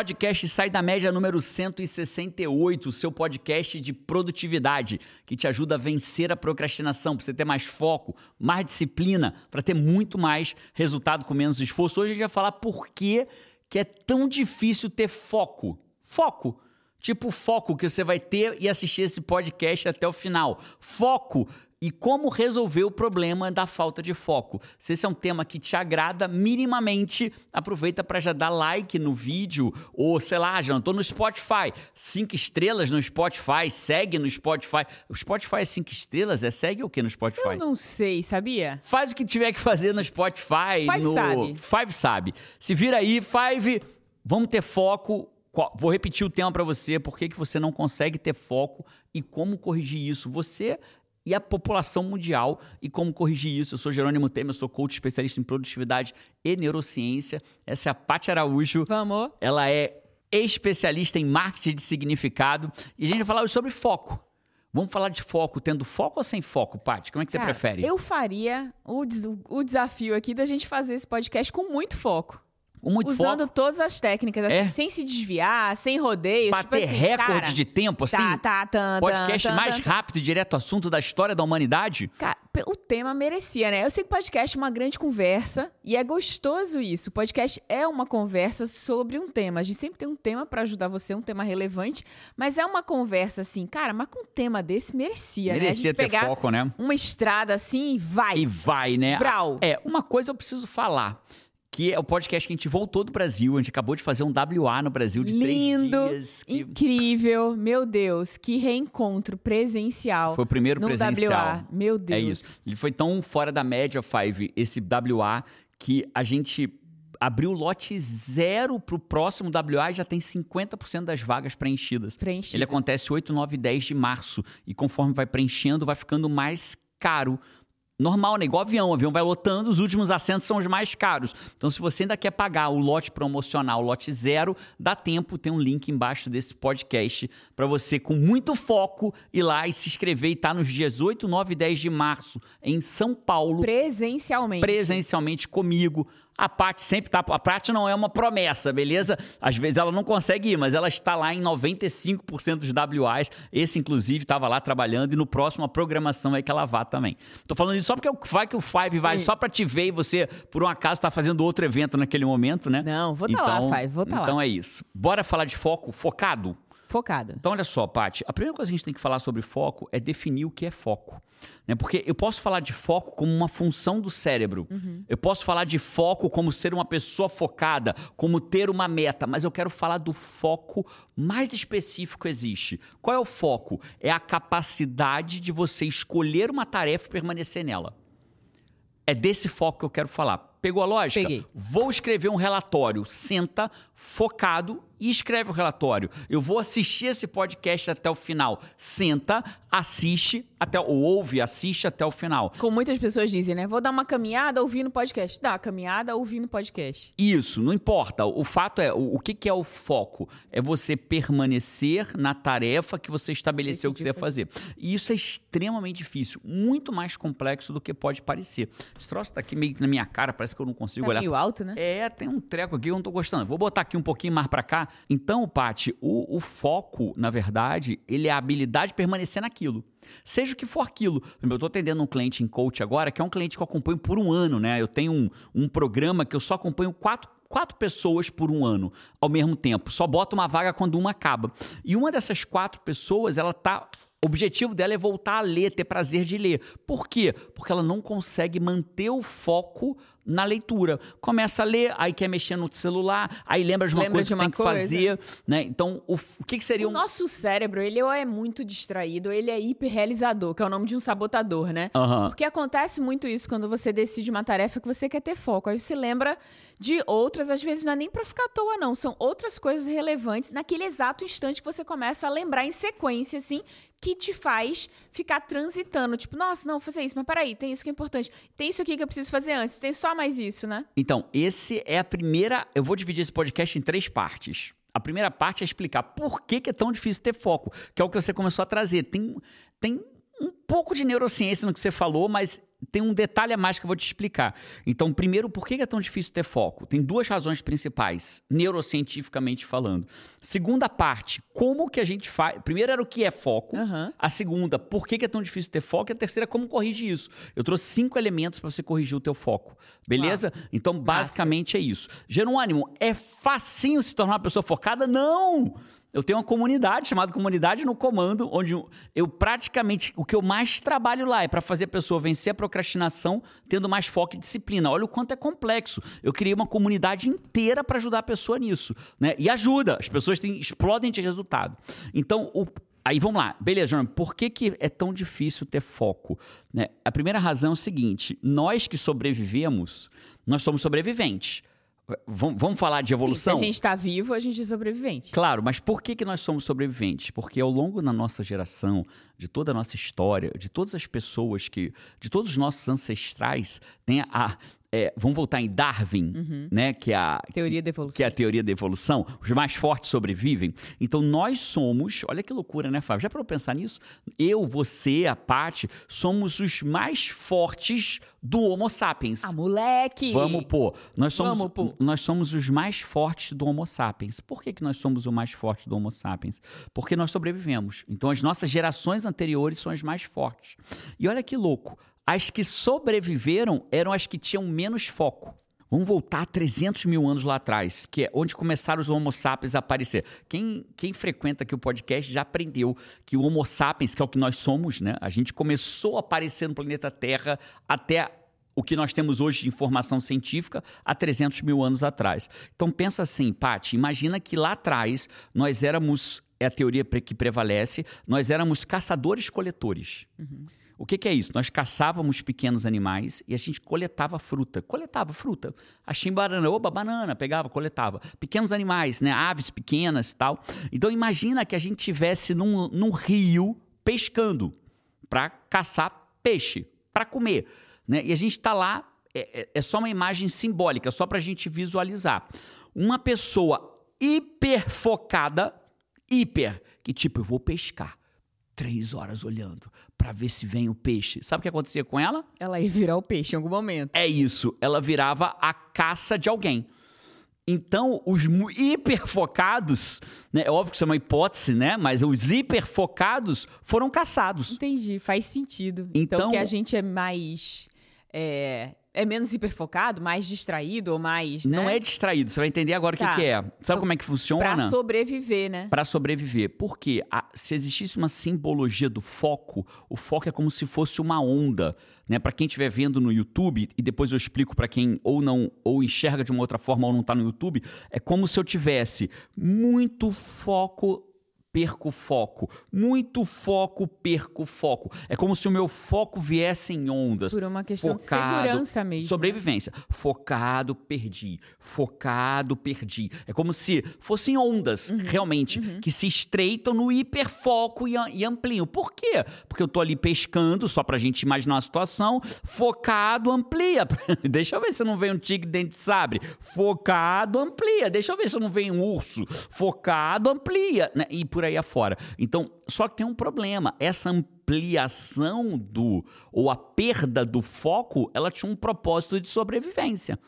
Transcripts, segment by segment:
podcast Sai da Média número 168, o seu podcast de produtividade, que te ajuda a vencer a procrastinação, para você ter mais foco, mais disciplina, para ter muito mais resultado com menos esforço. Hoje a gente vai falar por que, que é tão difícil ter foco. Foco. Tipo foco que você vai ter e assistir esse podcast até o final. Foco e como resolver o problema da falta de foco. Se esse é um tema que te agrada minimamente, aproveita para já dar like no vídeo ou sei lá, já estou no Spotify, cinco estrelas no Spotify, segue no Spotify. O Spotify é cinco estrelas, é segue o que no Spotify? Eu não sei, sabia? Faz o que tiver que fazer no Spotify, Five no sabe. Five sabe. Se vira aí, Five, vamos ter foco. Vou repetir o tema para você, por que que você não consegue ter foco e como corrigir isso. Você e a população mundial e como corrigir isso. Eu sou Jerônimo Temer, eu sou coach especialista em produtividade e neurociência. Essa é a Paty Araújo. Vamos? Ela é especialista em marketing de significado e a gente vai falar hoje sobre foco. Vamos falar de foco, tendo foco ou sem foco, Paty? Como é que você Cara, prefere? Eu faria o, des- o desafio aqui da gente fazer esse podcast com muito foco. Muito usando foco todas as técnicas, assim, É? sem se desviar, sem rodeios. pra tipo ter assim, recorde cara, de tempo, assim? Tá, tá, tan, podcast tan, tan, mais rápido e direto ao assunto da história da humanidade? Cara, o tema merecia, né? Eu sei que podcast é uma grande conversa e é gostoso isso. O podcast é uma conversa sobre um tema. A gente sempre tem um tema pra ajudar você, um tema relevante, mas é uma conversa assim, cara, mas com um tema desse merecia, né? Merecia gente ter pegar foco, né? uma estrada assim e vai. E vai, né? Vral. É, uma coisa eu preciso falar. Que é o podcast que a gente voltou do Brasil. A gente acabou de fazer um WA no Brasil de Lindo, três dias. que incrível, meu Deus, que reencontro presencial. Foi o primeiro no presencial. WA, meu Deus. É isso. Ele foi tão fora da média, Five, esse WA, que a gente abriu lote zero pro próximo WA e já tem 50% das vagas preenchidas. Preenchidas. Ele acontece 8, 9 e 10 de março. E conforme vai preenchendo, vai ficando mais caro. Normal, né? Igual avião. O avião vai lotando, os últimos assentos são os mais caros. Então, se você ainda quer pagar o lote promocional, o lote zero, dá tempo, tem um link embaixo desse podcast para você, com muito foco, ir lá e se inscrever e estar nos dias 8, 9 e 10 de março, em São Paulo, Presencialmente. presencialmente comigo. A Paty sempre tá. A Paty não é uma promessa, beleza? Às vezes ela não consegue ir, mas ela está lá em 95% dos WAs. Esse, inclusive, estava lá trabalhando e no próximo a programação é que ela vá também. Tô falando isso só porque vai que o Five vai Sim. só para te ver e você, por um acaso, está fazendo outro evento naquele momento, né? Não, vou tá lá, Five, vou tá lá. Então é isso. Bora falar de foco, focado? Focada. Então, olha só, Paty, a primeira coisa que a gente tem que falar sobre foco é definir o que é foco. Né? Porque eu posso falar de foco como uma função do cérebro. Eu posso falar de foco como ser uma pessoa focada, como ter uma meta, mas eu quero falar do foco mais específico que existe. Qual é o foco? É a capacidade de você escolher uma tarefa e permanecer nela. É desse foco que eu quero falar. Pegou a lógica? Peguei. Vou escrever um relatório. Senta, focado e escreve o relatório. Eu vou assistir esse podcast até o final. Senta, assiste até ou ouve, assiste até o final. Como muitas pessoas dizem, né? Vou dar uma caminhada ouvindo podcast. Dá, caminhada ouvindo podcast. Isso, não importa. O fato é, o, o que, que é o foco? É você permanecer na tarefa que você estabeleceu que você ia fazer. E isso é extremamente difícil, muito mais complexo do que pode parecer. Esse troço tá aqui meio que na minha cara, parece que eu não consigo Tá olhar. meio alto, né? É, tem um treco aqui que eu não tô gostando. Vou botar aqui um pouquinho mais pra cá. Então, Paty, o, o foco, na verdade, ele é a habilidade de permanecer naquilo. Seja o que for aquilo. Eu tô atendendo um cliente em coach agora, que é um cliente que eu acompanho por um ano, né? Eu tenho um, um programa que eu só acompanho quatro quatro pessoas por um ano ao mesmo tempo. Só bota uma vaga quando uma acaba. E uma dessas quatro pessoas, ela tá. O objetivo dela é voltar a ler, ter prazer de ler. Por quê? Porque ela não consegue manter o foco na leitura. Começa a ler, aí quer mexer no celular, aí lembra de uma Lembra coisa de que uma tem que coisa. fazer, né? Então, o, o que, que seria O um nosso cérebro, ele ou é muito distraído, ele é hiperrealizador, que é o nome de um sabotador, né? Aham. Porque acontece muito isso quando você decide uma tarefa que você quer ter foco. Aí você lembra de outras, às vezes não é nem pra ficar à toa, não. São outras coisas relevantes naquele exato instante que você começa a lembrar em sequência, assim, que te faz ficar transitando. Tipo, nossa, não, vou fazer isso, mas peraí, tem isso que é importante. Tem isso aqui que eu preciso fazer antes. Tem só mais isso, né? Então, esse é a primeira. Eu vou dividir esse podcast em três partes. A primeira parte é explicar por que, que é tão difícil ter foco, que é o que você começou a trazer. Tem, tem um pouco de neurociência no que você falou, mas tem um detalhe a mais que eu vou te explicar. Então, primeiro, por que é tão difícil ter foco? Tem duas razões principais, neurocientificamente falando. Segunda parte, como que a gente faz. Primeiro era o que é foco. Uhum. A segunda, por que é tão difícil ter foco? E a terceira, como corrigir isso. Eu trouxe cinco elementos para você corrigir o teu foco. Beleza? Então, basicamente é isso. Jerônimo, é facinho se tornar uma pessoa focada? Não! Eu tenho uma comunidade chamada Comunidade no Comando, onde eu praticamente o que eu mais trabalho lá é para fazer a pessoa vencer a procrastinação, tendo mais foco e disciplina. Olha o quanto é complexo. Eu criei uma comunidade inteira para ajudar a pessoa nisso, né? E ajuda. As pessoas têm, explodem de resultado. Então, o, Aí vamos lá, beleza, João, por que, que é tão difícil ter foco? Né? A primeira razão é o seguinte: nós que sobrevivemos, nós somos sobreviventes. Vamos falar de evolução? Sim, se a gente está vivo, a gente é sobrevivente. Claro, mas por que, que nós somos sobreviventes? Porque ao longo da nossa geração, de toda a nossa história, de todas as pessoas que. de todos os nossos ancestrais, tem a, é, vamos voltar em Darwin, uhum. né? Que é a teoria que, da evolução. Que é a teoria da evolução. Os mais fortes sobrevivem. Então nós somos, olha que loucura, né, Fábio? Já para pensar nisso? Eu, você, a Paty, somos os mais fortes do Homo sapiens. Ah, moleque! Vamos pô. Nós somos, Vamos, pô. nós somos os mais fortes do Homo sapiens. Por que, que nós somos o mais forte do Homo sapiens? Porque nós sobrevivemos. Então as nossas gerações anteriores são as mais fortes. E olha que louco. As que sobreviveram eram as que tinham menos foco. Vamos voltar 300 mil anos lá atrás, que é onde começaram os Homo sapiens a aparecer. Quem, quem frequenta aqui o podcast já aprendeu que o Homo sapiens, que é o que nós somos, né? A gente começou a aparecer no planeta Terra até o que nós temos hoje de informação científica há 300 mil anos atrás. Então pensa assim, Paty, imagina que lá atrás nós éramos, é a teoria que prevalece, nós éramos caçadores-coletores. Uhum. O que, que, é isso? Nós caçávamos pequenos animais e a gente coletava fruta. Coletava fruta. Achei banana, oba, banana, pegava, coletava. Pequenos animais, né? Aves pequenas tal. Então imagina que a gente tivesse num, num rio pescando para caçar peixe, para comer. Né? E a gente está lá, é, é, é só uma imagem simbólica, só para a gente visualizar. Uma pessoa hiper focada, hiper, que tipo, eu vou pescar três horas olhando para ver se vem o peixe. Sabe o que acontecia com ela? Ela ia virar o peixe em algum momento. É isso. Ela virava a caça de alguém. Então, os hiperfocados, né? É óbvio que isso é uma hipótese, né? Mas os hiperfocados foram caçados. Entendi, faz sentido. Então, então que a gente é mais é, é menos hiperfocado, mais distraído ou mais. Não né? é distraído, você vai entender agora o tá. que, que, é. Sabe como é que funciona? Para sobreviver, né? Para sobreviver. Porque a, se existisse uma simbologia do foco, o foco é como se fosse uma onda. Né? Para quem estiver vendo no YouTube, e depois eu explico para quem ou não ou enxerga de uma outra forma ou não está no YouTube, é como se eu tivesse muito foco perco foco. Muito foco, perco foco. É como se o meu foco viesse em ondas. Por uma questão focado, de segurança mesmo. Sobrevivência. Focado, perdi. Focado, perdi. É como se fossem ondas, uhum, realmente, uhum. que se estreitam no hiperfoco e, e ampliam. Por quê? Porque eu tô ali pescando, só pra gente imaginar a situação. Focado, amplia. Deixa eu ver se não vem um tigre dente de sabre. Focado, amplia. Deixa eu ver se não vem um urso. Focado, amplia. Né? E por por aí afora. Então, só que tem um problema. Essa ampliação do ou a perda do foco, ela tinha um propósito de sobrevivência.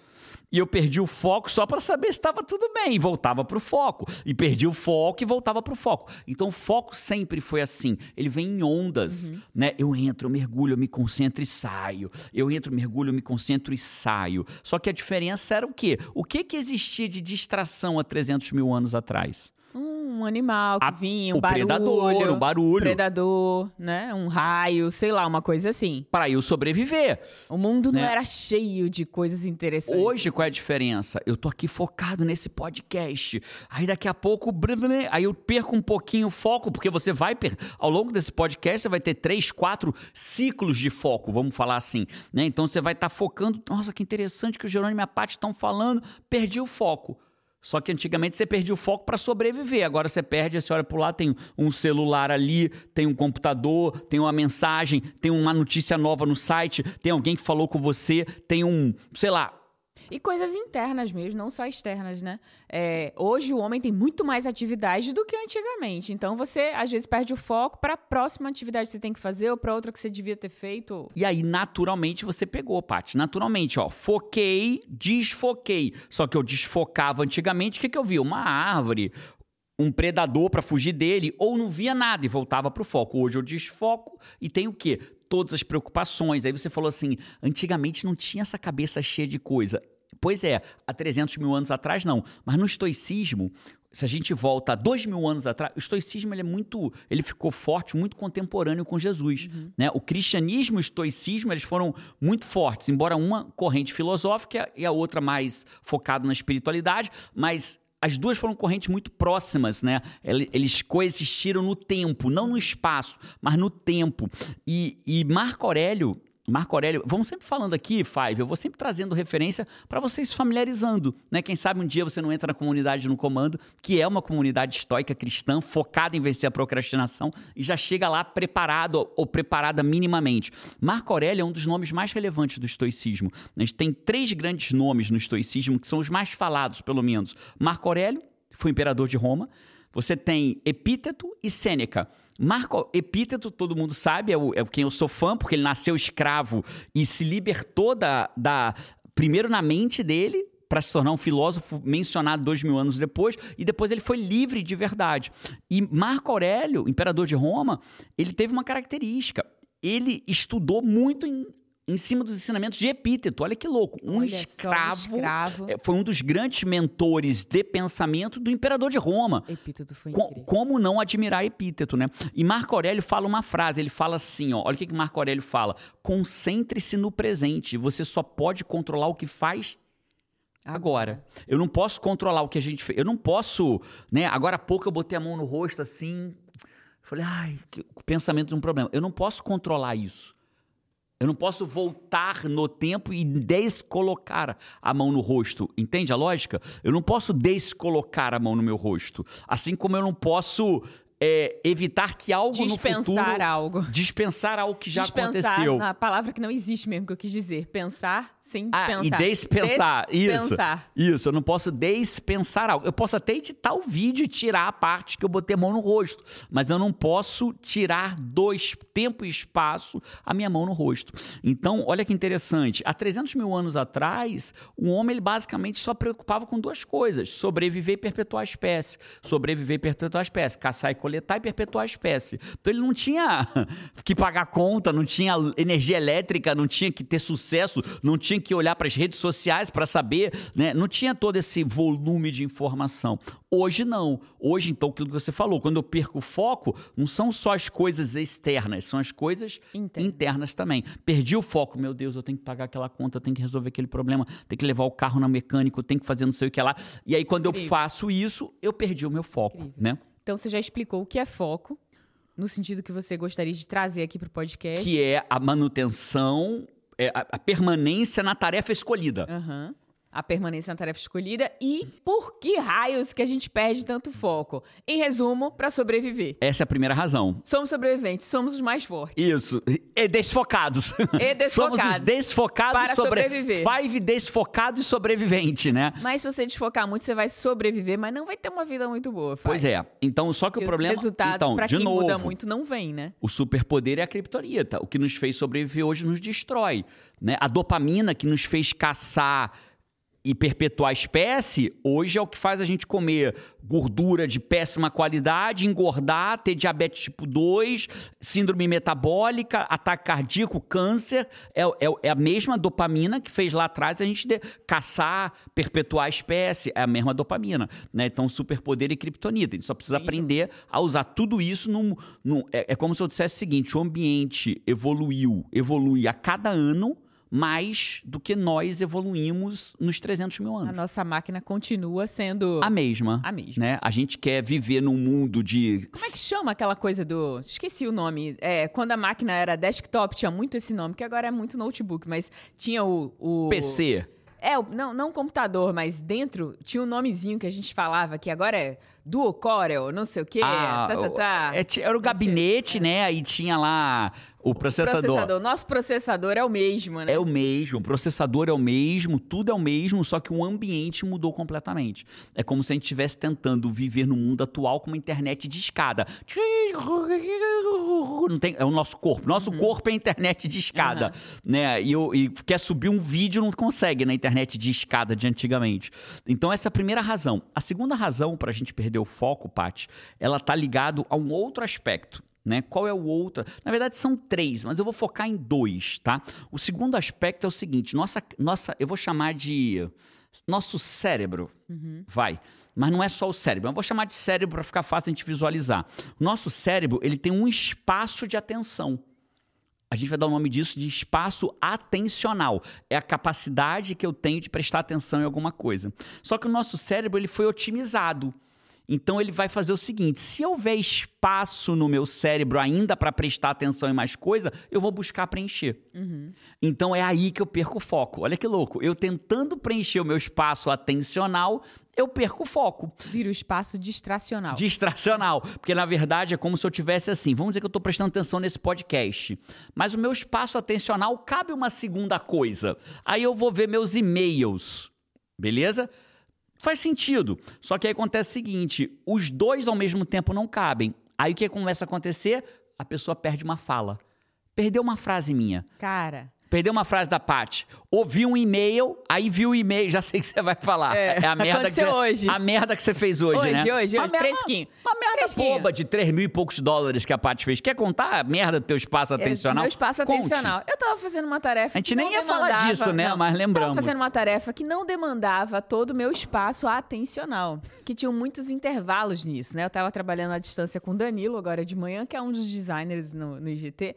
E eu perdi o foco só para saber se estava tudo bem e voltava para o foco. E perdi o foco e voltava para o foco. Então o foco sempre foi assim. Ele vem em ondas, uhum. né? Eu entro, eu mergulho, eu me concentro e saio. Eu entro, mergulho, eu me concentro e saio. Só que a diferença era o quê? O que, que existia de distração há 300 mil anos atrás? Um animal que a, vinha, um o barulho. Predador, o barulho. Predador, né? Um raio, sei lá, uma coisa assim. Para eu sobreviver. O mundo né? não era cheio de coisas interessantes. Hoje, qual é a diferença? Eu tô aqui focado nesse podcast. Aí daqui a pouco, aí eu perco um pouquinho o foco, porque você vai per... ao longo desse podcast, você vai ter três, quatro ciclos de foco, vamos falar assim, né? Então você vai estar tá focando, nossa, que interessante que o Jerônimo e a Paty estão falando, perdi o foco. Só que antigamente você perdia o foco para sobreviver. Agora você perde, você olha o lado, tem um celular ali, tem um computador, tem uma mensagem, tem uma notícia nova no site, tem alguém que falou com você, tem um, sei lá, E coisas internas mesmo, não só externas, né? É, hoje o homem tem muito mais atividade do que antigamente. Então você, às vezes, perde o foco para a próxima atividade que você tem que fazer ou para outra que você devia ter feito. E aí, naturalmente, você pegou, Paty. Naturalmente, ó, foquei, desfoquei. Só que eu desfocava antigamente, o que, que eu vi? Uma árvore, um predador para fugir dele, ou não via nada e voltava para o foco. Hoje eu desfoco e tenho o quê? Todas as preocupações. Aí você falou assim: antigamente não tinha essa cabeça cheia de coisa. Pois é, há 300 mil anos atrás não. Mas no estoicismo, se a gente volta a dois mil anos atrás, o estoicismo ele é muito, ele ficou forte, muito contemporâneo com Jesus. Uhum. Né? O cristianismo e o estoicismo eles foram muito fortes, embora uma corrente filosófica e a outra mais focada na espiritualidade, mas as duas foram correntes muito próximas, né? Eles coexistiram no tempo, não no espaço, mas no tempo. E, e Marco Aurélio, Marco Aurélio, vamos sempre falando aqui, Five, eu vou sempre trazendo referência para vocês familiarizando, né? Quem sabe um dia você não entra na comunidade no comando, que é uma comunidade estoica cristã focada em vencer a procrastinação e já chega lá preparado ou preparada minimamente. Marco Aurélio é um dos nomes mais relevantes do estoicismo. A gente tem três grandes nomes no estoicismo que são os mais falados, pelo menos. Marco Aurélio foi imperador de Roma. Você tem Epíteto e Sêneca. Marco Epíteto, todo mundo sabe, é, o, é quem eu sou fã, porque ele nasceu escravo e se libertou da. da primeiro na mente dele, para se tornar um filósofo mencionado dois mil anos depois, e depois ele foi livre de verdade. E Marco Aurélio, imperador de Roma, ele teve uma característica. Ele estudou muito em em cima dos ensinamentos de Epíteto. Olha que louco. Um Olha escravo, só, um escravo. É, foi um dos grandes mentores de pensamento do imperador de Roma. Epíteto foi incrível. como não admirar Epíteto, né? E Marco Aurélio fala uma frase, ele fala assim, ó, olha o que, que Marco Aurélio fala: concentre-se no presente. Você só pode controlar o que faz Agora, eu não posso controlar o que a gente fez. Eu não posso, né? Agora há pouco eu botei a mão no rosto assim, falei, ai, que, o pensamento de um problema. Eu não posso controlar isso. Eu não posso voltar no tempo e descolocar a mão no rosto. Entende a lógica? Eu não posso descolocar a mão no meu rosto. Assim como eu não posso é, evitar que algo dispensar no futuro... algo. Dispensar algo que já dispensar, aconteceu. A palavra que não existe mesmo, que eu quis dizer. Pensar sem ah, pensar. E dispensar. Isso. Isso. Eu não posso dispensar algo. Eu posso até editar o vídeo e tirar a parte que eu botei a mão no rosto. Mas eu não posso tirar dois tempo e espaço a minha mão no rosto. Então, olha que interessante. Há 300 mil anos atrás, o homem ele basicamente só preocupava com duas coisas: sobreviver e perpetuar a espécie. Sobreviver e perpetuar a espécie. Caçar e coletar e perpetuar a espécie. Então, ele não tinha que pagar conta, não tinha energia elétrica, não tinha que ter sucesso, não tinha que olhar para as redes sociais para saber, né? Não tinha todo esse volume de informação. Hoje não. Hoje, então, aquilo que você falou, quando eu perco o foco, não são só as coisas externas, são as coisas Interna. internas também. Perdi o foco, meu Deus, eu tenho que pagar aquela conta, eu tenho que resolver aquele problema, tenho que levar o carro na mecânico, eu tenho que fazer não sei o que lá. E aí, quando Incrível. eu faço isso, eu perdi o meu foco, Incrível. né? Então você já explicou o que é foco, no sentido que você gostaria de trazer aqui para o podcast. Que é a manutenção, é a, a permanência na tarefa escolhida. Aham. A permanência na tarefa escolhida e por que raios que a gente perde tanto foco? Em resumo, para sobreviver. Essa é a primeira razão. Somos sobreviventes, somos os mais fortes. Isso. E desfocados. E desfocados. Somos os desfocados Para sobre... sobreviver. Five desfocado e sobrevivente, né? Mas se você desfocar muito, você vai sobreviver, mas não vai ter uma vida muito boa. Fai. Pois é. Então, só que Porque o problema... Os resultados, então, pra de quem novo, muda muito, não vem, né? o superpoder é a criptonita. O que nos fez sobreviver hoje nos destrói. Né? A dopamina que nos fez caçar e perpetuar a espécie, hoje é o que faz a gente comer gordura de péssima qualidade, engordar, ter diabetes tipo 2, síndrome metabólica, ataque cardíaco, câncer. É, é, é a mesma dopamina que fez lá atrás a gente de, caçar, perpetuar a espécie. É a mesma dopamina. Né? Então, superpoder e criptonita. A gente só precisa aprender a usar tudo isso num. num é, é como se eu dissesse o seguinte: o ambiente evoluiu, evolui a cada ano mais do que nós evoluímos nos 300 mil A anos. nossa máquina continua sendo A mesma. a mesma. Né? A gente quer viver num mundo de. Como é que chama aquela coisa do. Esqueci o nome. É, quando a máquina era desktop, tinha muito esse nome, que agora é muito notebook, mas tinha o. o... PC. É, não, não computador, mas dentro tinha um nomezinho que a gente falava, que agora é Duo Corel, não sei o quê. Ah, tá, tá, tá. é, era o gabinete, né? Aí tinha lá o processador. Processador. Nosso processador é o mesmo, né? É o mesmo, o processador é o mesmo, tudo é o mesmo, só que o ambiente mudou completamente. É como se a gente estivesse tentando viver no mundo atual com uma internet de escada. Não tem, é o nosso corpo. Nosso corpo é a internet de escada. Aham. Né? E, eu- e quer subir um vídeo, não consegue na internet de escada de antigamente. Então, essa é a primeira razão. A segunda razão para a gente perder o foco, Paty, ela tá ligado a um outro aspecto. Né? Qual é o outro? Na verdade, são três, mas eu vou focar em dois, tá? O segundo aspecto é o seguinte: nossa, nossa, eu vou chamar de nosso cérebro, vai. Mas não é só o cérebro. Eu vou chamar de cérebro para ficar fácil a gente visualizar. O nosso cérebro ele tem um espaço de atenção. A gente vai dar o nome disso de espaço atencional. É a capacidade que eu tenho de prestar atenção em alguma coisa. Só que o nosso cérebro ele foi otimizado. Então ele vai fazer o seguinte: se houver espaço no meu cérebro ainda para prestar atenção em mais coisa, eu vou buscar preencher. Então é aí que eu perco o foco. Olha que louco. Eu tentando preencher o meu espaço atencional, eu perco o foco. Vira o espaço distracional. Distracional. Porque, na verdade, é como se eu tivesse assim. Vamos dizer que eu estou prestando atenção nesse podcast. Mas o meu espaço atencional cabe uma segunda coisa. Aí eu vou ver meus e-mails. Beleza? Faz sentido. Só que aí acontece o seguinte: os dois ao mesmo tempo não cabem. Aí o que começa a acontecer? A pessoa perde uma fala. Perdeu uma frase minha. Cara, Perdeu uma frase da Paty. Ouviu um e-mail, aí viu o e-mail, já sei o que você vai falar. É, a merda que você, hoje. A merda que você fez hoje, Hoje, né? hoje, Uma hoje, merda- fresquinho. Uma merda Fresquinho. boba de 3 mil e poucos dólares que a Paty fez. Quer contar a merda do teu espaço atencional? É, meu espaço Conte. atencional. Eu tava fazendo uma tarefa. A gente nem ia falar disso, né? não, Mas lembramos. Tava fazendo uma tarefa que não demandava todo o meu espaço atencional. Que tinham muitos intervalos nisso, né? Eu tava trabalhando à distância com o Danilo agora de manhã, que é um dos designers no, no IGT.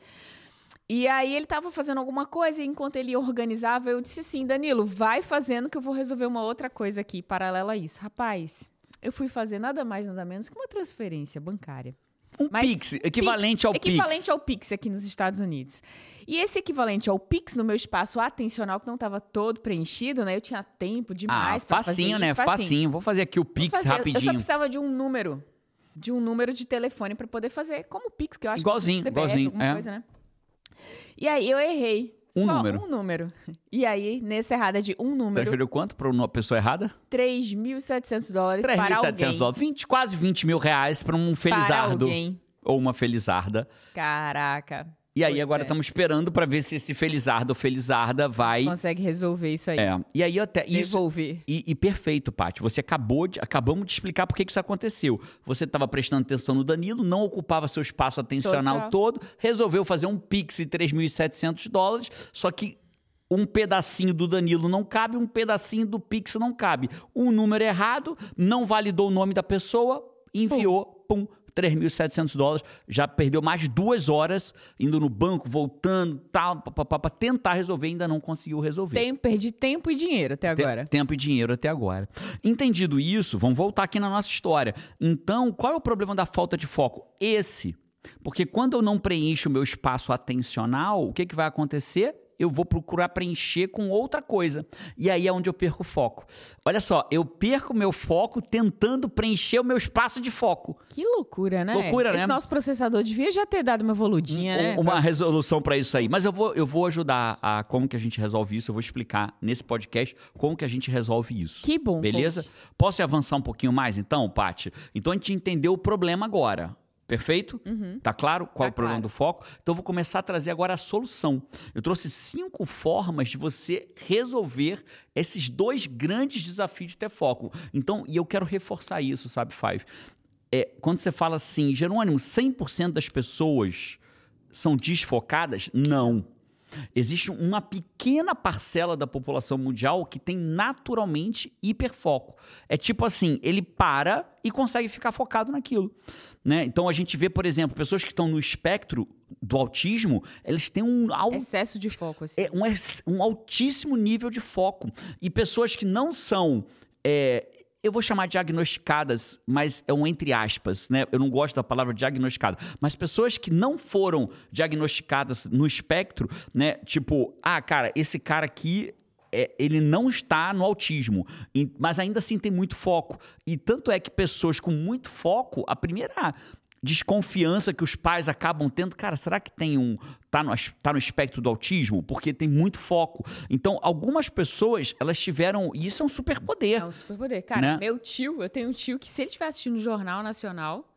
E aí ele tava fazendo alguma coisa e enquanto ele organizava, eu disse assim, Danilo, vai fazendo que eu vou resolver uma outra coisa aqui, paralela a isso. Rapaz, eu fui fazer nada mais, nada menos que uma transferência bancária. Um Mas Pix, equivalente ao Pix. Equivalente ao Pix aqui nos Estados Unidos. E esse equivalente ao Pix no meu espaço atencional, que não estava todo preenchido, né? Eu tinha tempo Ah, demais pra fazer facinho, isso, né? Facinho. Vou fazer aqui o Pix fazer. Eu só rapidinho. precisava de um número. De um número de telefone para poder fazer. Como o Pix, que eu acho Igualzinho, que é CPF, igualzinho, é. coisa, né? E aí eu errei. Um Só número. Um número. E aí, nessa errada de um número, Transferiu quanto para uma pessoa errada? 3.700 dólares para 3.700 alguém. dólares. 20, quase 20 mil reais para um Para felizardo. alguém. Ou uma felizarda. Caraca. E aí Pois agora é. estamos esperando para ver se esse felizardo ou felizarda vai. Consegue resolver isso aí. É. E aí até. Isso, Devolver. E, e perfeito, Paty. Você acabou de. Acabamos de explicar por que isso aconteceu. Você estava prestando atenção no Danilo, não ocupava seu espaço atencional Total. todo, resolveu fazer um Pix de 3.700 dólares, só que. Um pedacinho do Danilo não cabe, um pedacinho do Pix não cabe. Um número errado, não validou o nome da pessoa, enviou, pum, 3.700 dólares. Já perdeu mais duas horas indo no banco, voltando, tal, para tentar resolver, ainda não conseguiu resolver. Tempo, perdi tempo e dinheiro até agora. Tempo e dinheiro até agora. Entendido isso, vamos voltar aqui na nossa história. Então, qual é o problema da falta de foco? Esse. Porque quando eu não preencho o meu espaço atencional, o que, que vai acontecer? Eu vou procurar preencher com outra coisa. E aí é onde eu perco o foco. Olha só, eu perco meu foco tentando preencher o meu espaço de foco. Que loucura, né? Loucura, Esse né? nosso processador devia já ter dado uma evoludinha, né? Um- uma resolução para isso aí. Mas eu vou, eu vou ajudar a como que a gente resolve isso. Eu vou explicar nesse podcast como que a gente resolve isso. Que bom. Beleza? coach. Posso avançar um pouquinho mais, então, Paty? Então a gente entendeu o problema agora. Perfeito? Tá claro qual Tá é o problema claro. do foco? Então eu vou começar a trazer agora a solução. Eu trouxe cinco formas de você resolver esses dois grandes desafios de ter foco. Então, e eu quero reforçar isso, sabe, Five? É, quando você fala assim, Jerônimo, 100% das pessoas são desfocadas? Não. Existe uma pequena parcela da população mundial que tem naturalmente hiperfoco. É tipo assim, ele para e consegue ficar focado naquilo. Né? Então a gente vê, por exemplo, pessoas que estão no espectro do autismo, eles têm um alto Excesso de foco, assim. é um, um altíssimo nível de foco. E pessoas que não são. é, eu vou chamar diagnosticadas, mas é um entre aspas, né? Eu não gosto da palavra diagnosticada. Mas pessoas que não foram diagnosticadas no espectro, né? Tipo, ah, cara, esse cara aqui é, ele não está no autismo, mas ainda assim tem muito foco. E tanto é que pessoas com muito foco, a primeira desconfiança que os pais acabam tendo, cara, será que tem um tá no, tá no espectro do autismo? Porque tem muito foco. Então, algumas pessoas, elas tiveram, e isso é um superpoder. É um superpoder. Cara, né? meu tio, eu tenho um tio que se ele estiver assistindo o Jornal Nacional,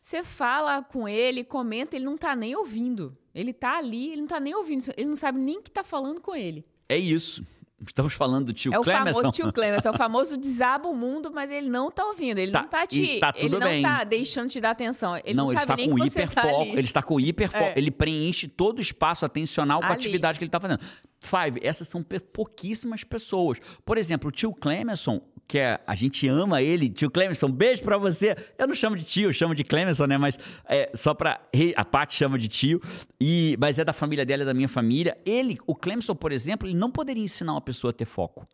você fala com ele, comenta, ele não tá nem ouvindo. Ele tá ali, ele não tá nem ouvindo, ele não sabe nem que tá falando com ele. É isso. Estamos falando do tio é Clemerson. É o famoso tio Clemerson, é o famoso desaba o mundo, mas ele não tá ouvindo, ele tá, não tá te, tá ele não bem. tá deixando te dar atenção. Ele não, não ele está com hiperfoco, tá ele está com hiperfoco, é. ele preenche todo o espaço atencional com a atividade que ele está fazendo. Five, essas são pouquíssimas pessoas. Por exemplo, o tio Clemerson, que é, a gente ama ele. Tio Clemerson, beijo pra você. Eu não chamo de tio, chamo de Clemerson, né? Mas é, só pra. A Paty chama de tio. E, mas é da família dela, é da minha família. Ele, o Clemerson, por exemplo, ele não poderia ensinar uma pessoa a ter foco.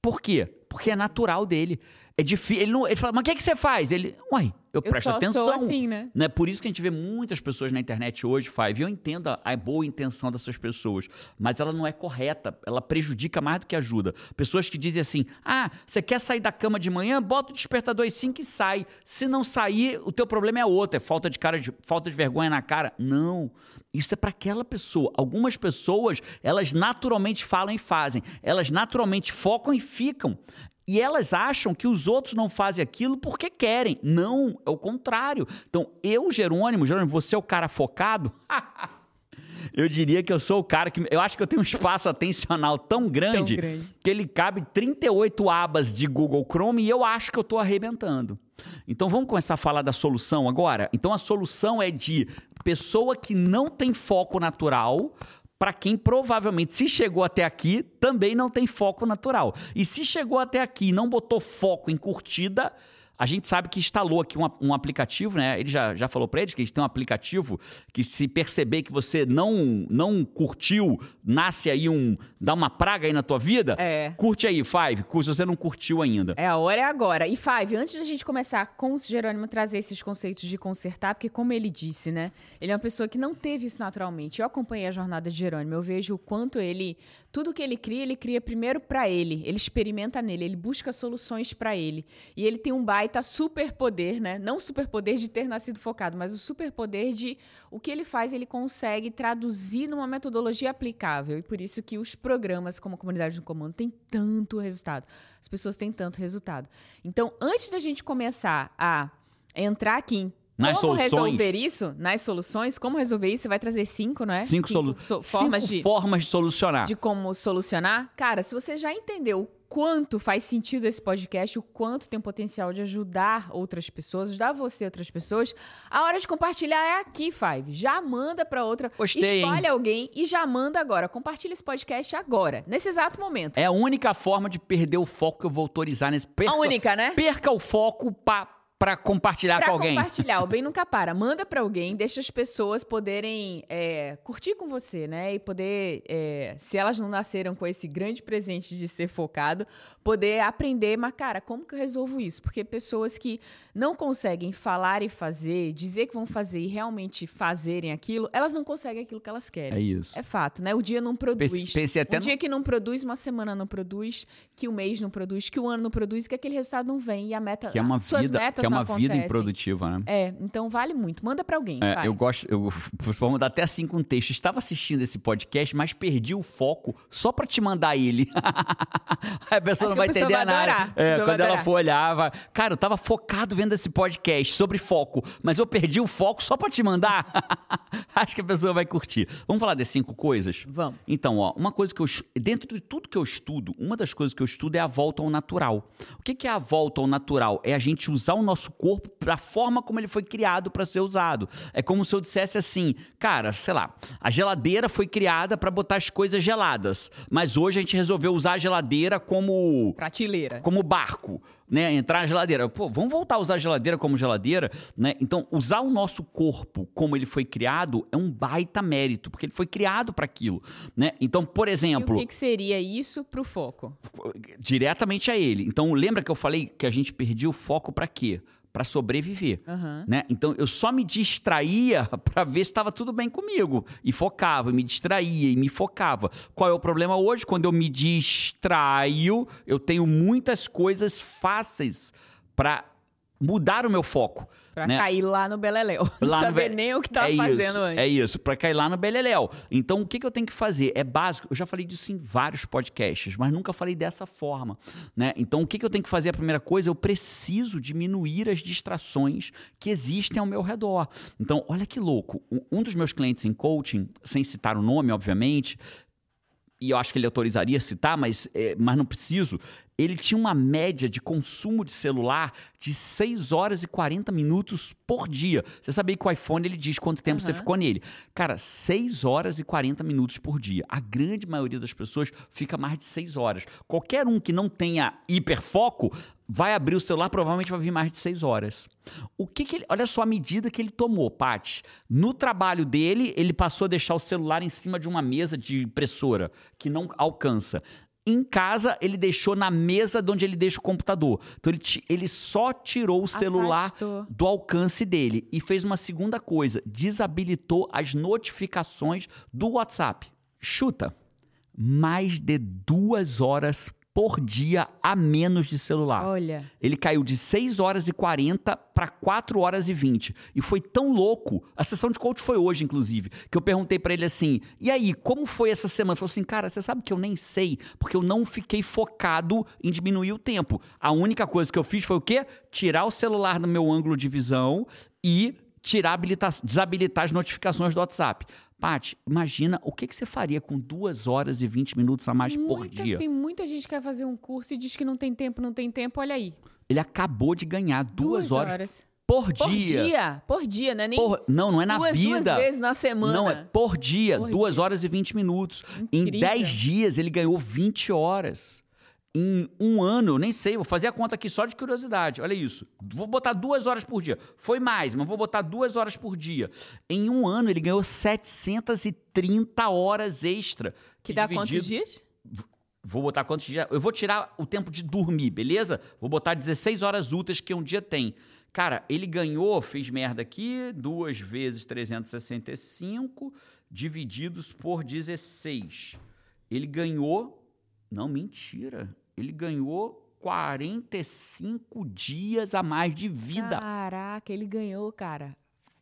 Por quê? Porque é natural dele. É difícil. Ele, não, ele fala, mas o que, é que você faz? Ele, uai, eu, eu presto atenção. Sou assim, né? né? Por isso que a gente vê muitas pessoas na internet hoje, Five. E eu entendo a, a, boa intenção dessas pessoas, mas ela não é correta. Ela prejudica mais do que ajuda. Pessoas que dizem assim: ah, você quer sair da cama de manhã? Bota o despertador às 5 e sai. Se não sair, o teu problema é outro. É falta de, cara de, falta de vergonha na cara. Não. Isso é para aquela pessoa. Algumas pessoas, elas naturalmente falam e fazem. Elas naturalmente focam e ficam. E elas acham que os outros não fazem aquilo porque querem. Não, é o contrário. Então, eu, Jerônimo, Jerônimo, você é o cara focado? eu diria que eu sou o cara que. Eu acho que eu tenho um espaço atencional tão grande, tão grande. que ele cabe 38 abas de Google Chrome e eu acho que eu estou arrebentando. Então vamos começar a falar da solução agora? Então a solução é de pessoa que não tem foco natural para quem provavelmente, se chegou até aqui, também não tem foco natural. E se chegou até aqui e não botou foco em curtida, a gente sabe que instalou aqui um, um aplicativo, né? Ele já, já falou para eles que a gente tem um aplicativo que se perceber que você não não curtiu, nasce aí um... dá uma praga aí na tua vida, é. curte aí, Five, se você não curtiu ainda. É, a hora é agora. E Five, antes da gente começar com o Jerônimo trazer esses conceitos de consertar, porque como ele disse, né? Ele é uma pessoa que não teve isso naturalmente. Eu acompanhei a jornada de Jerônimo, eu vejo o quanto ele... Tudo que ele cria, ele cria primeiro para ele. Ele experimenta nele, ele busca soluções para ele. E ele tem um baita baita superpoder, né? Não superpoder de ter nascido focado, mas o superpoder de o que ele faz, ele consegue traduzir numa metodologia aplicável. E por isso que os programas como a Comunidade do Comando têm tanto resultado. As pessoas têm tanto resultado. Então, antes da gente começar a entrar aqui em nas como soluções. resolver isso? Nas soluções, como resolver isso? Você vai trazer cinco, não é? Cinco, cinco solu formas, cinco de, formas de solucionar. De como solucionar. Cara, se você já entendeu quanto faz sentido esse podcast, o quanto tem potencial de ajudar outras pessoas, ajudar você outras pessoas, a hora de compartilhar é aqui, Five. Já manda para outra, Gostei, escolhe hein? alguém e já manda agora. Compartilha esse podcast agora, nesse exato momento. É a única forma de perder o foco que eu vou autorizar nesse perca, A única, né? Perca o foco para para compartilhar pra com alguém. compartilhar, o bem nunca para. Manda para alguém, deixa as pessoas poderem é, curtir com você, né? E poder, é, se elas não nasceram com esse grande presente de ser focado, poder aprender, mas cara, como que eu resolvo isso? Porque pessoas que não conseguem falar e fazer, dizer que vão fazer e realmente fazerem aquilo, elas não conseguem aquilo que elas querem. É isso. É fato, né? O dia não produz. Pense, pense até um no... dia que não produz, uma semana não produz, que o mês não produz, que o ano não produz, que aquele resultado não vem e a meta, que é uma suas vida, metas que é uma vida improdutiva, né? É, então vale muito. Manda para alguém. É, eu gosto, eu vou mandar até assim com texto. Estava assistindo esse podcast, mas perdi o foco só para te mandar ele. a pessoa Acho não vai entender vai nada. É, quando ela for olhar, vai... cara, eu tava focado vendo esse podcast sobre foco, mas eu perdi o foco só para te mandar. Acho que a pessoa vai curtir. Vamos falar das cinco coisas? Vamos. Então, ó, uma coisa que eu dentro de tudo que eu estudo, uma das coisas que eu estudo é a volta ao natural. O que é a volta ao natural? É a gente usar o nosso corpo corpo da forma como ele foi criado para ser usado. É como se eu dissesse assim, cara, sei lá, a geladeira foi criada para botar as coisas geladas, mas hoje a gente resolveu usar a geladeira como prateleira, como barco. Né, entrar na geladeira. Pô, vamos voltar a usar a geladeira como geladeira, né? Então, usar o nosso corpo como ele foi criado é um baita mérito, porque ele foi criado para aquilo, né? Então, por exemplo, e o que, que seria isso para o foco? Diretamente a ele. Então, lembra que eu falei que a gente perdia o foco para quê? Para sobreviver. Aham. Né? Então eu só me distraía para ver se estava tudo bem comigo. E focava, e me distraía e me focava. Qual é o problema hoje? Quando eu me distraio, eu tenho muitas coisas fáceis para mudar o meu foco. Pra né? cair lá no Beleléu. Não Lá no saber Be- nem o que tava é fazendo isso, antes. É isso, pra cair lá no Beleléu. Então, o que, que eu tenho que fazer? É básico. Eu já falei disso em vários podcasts, mas nunca falei dessa forma. Né? Então, o que, que eu tenho que fazer? A primeira coisa, eu preciso diminuir as distrações que existem ao meu redor. Então, olha que louco. Um- Um dos meus clientes em coaching, sem citar o nome, obviamente, e eu acho que ele autorizaria citar, mas, é, mas não preciso. Ele tinha uma média de consumo de celular de 6 horas e 40 minutos por dia. Você sabia que o iPhone ele diz quanto tempo você Aham. ficou nele. Cara, 6 horas e 40 minutos por dia. A grande maioria das pessoas fica mais de 6 horas. Qualquer um que não tenha hiperfoco vai abrir o celular, provavelmente vai vir mais de 6 horas. O que, que ele. Olha só a medida que ele tomou, Paty. No trabalho dele, ele passou a deixar o celular em cima de uma mesa de impressora, que não alcança. Em casa, ele deixou na mesa de onde ele deixa o computador. Então, ele, ele só tirou o celular Afastou. do alcance dele. E fez uma segunda coisa: desabilitou as notificações do WhatsApp. Chuta. Mais de duas horas por dia a menos de celular. Olha. Ele caiu de 6 horas e 40 para 4 horas e 20. E foi tão louco. A sessão de coach foi hoje, inclusive, que eu perguntei para ele assim: "E aí, como foi essa semana?" Ele falou assim: "Cara, você sabe que eu nem sei, porque eu não fiquei focado em diminuir o tempo. A única coisa que eu fiz foi o quê? Tirar o celular do meu ângulo de visão e tirar habilita- desabilitar as notificações do WhatsApp. Paty, imagina o que, que você faria com 2 horas e 20 minutos a mais por Muita- dia. Tem muita gente que vai fazer um curso e diz que não tem tempo, não tem tempo. Olha aí. Ele acabou de ganhar duas, horas, por Por dia. dia. Por dia, né? Nem Por- não, não é na duas, vida. duas vezes na semana. Não, é por dia, Por 2 dia. horas e 20 minutos. Em Incrível. 10 dias ele ganhou 20 horas. Em um ano, eu nem sei, vou fazer a conta aqui só de curiosidade. Olha isso. Vou botar duas horas por dia. Foi mais, mas vou botar duas horas por dia. Em um ano, ele ganhou 730 horas extra. Que dá quantos dividido- dias? Vou botar quantos dias? Eu vou tirar o tempo de dormir, beleza? Vou botar 16 horas úteis que um dia tem. Cara, ele ganhou, fiz merda aqui, duas vezes 365 divididos por 16. Ele ganhou. Não, mentira. Ele ganhou 45 dias a mais de vida. Caraca, ele ganhou, cara.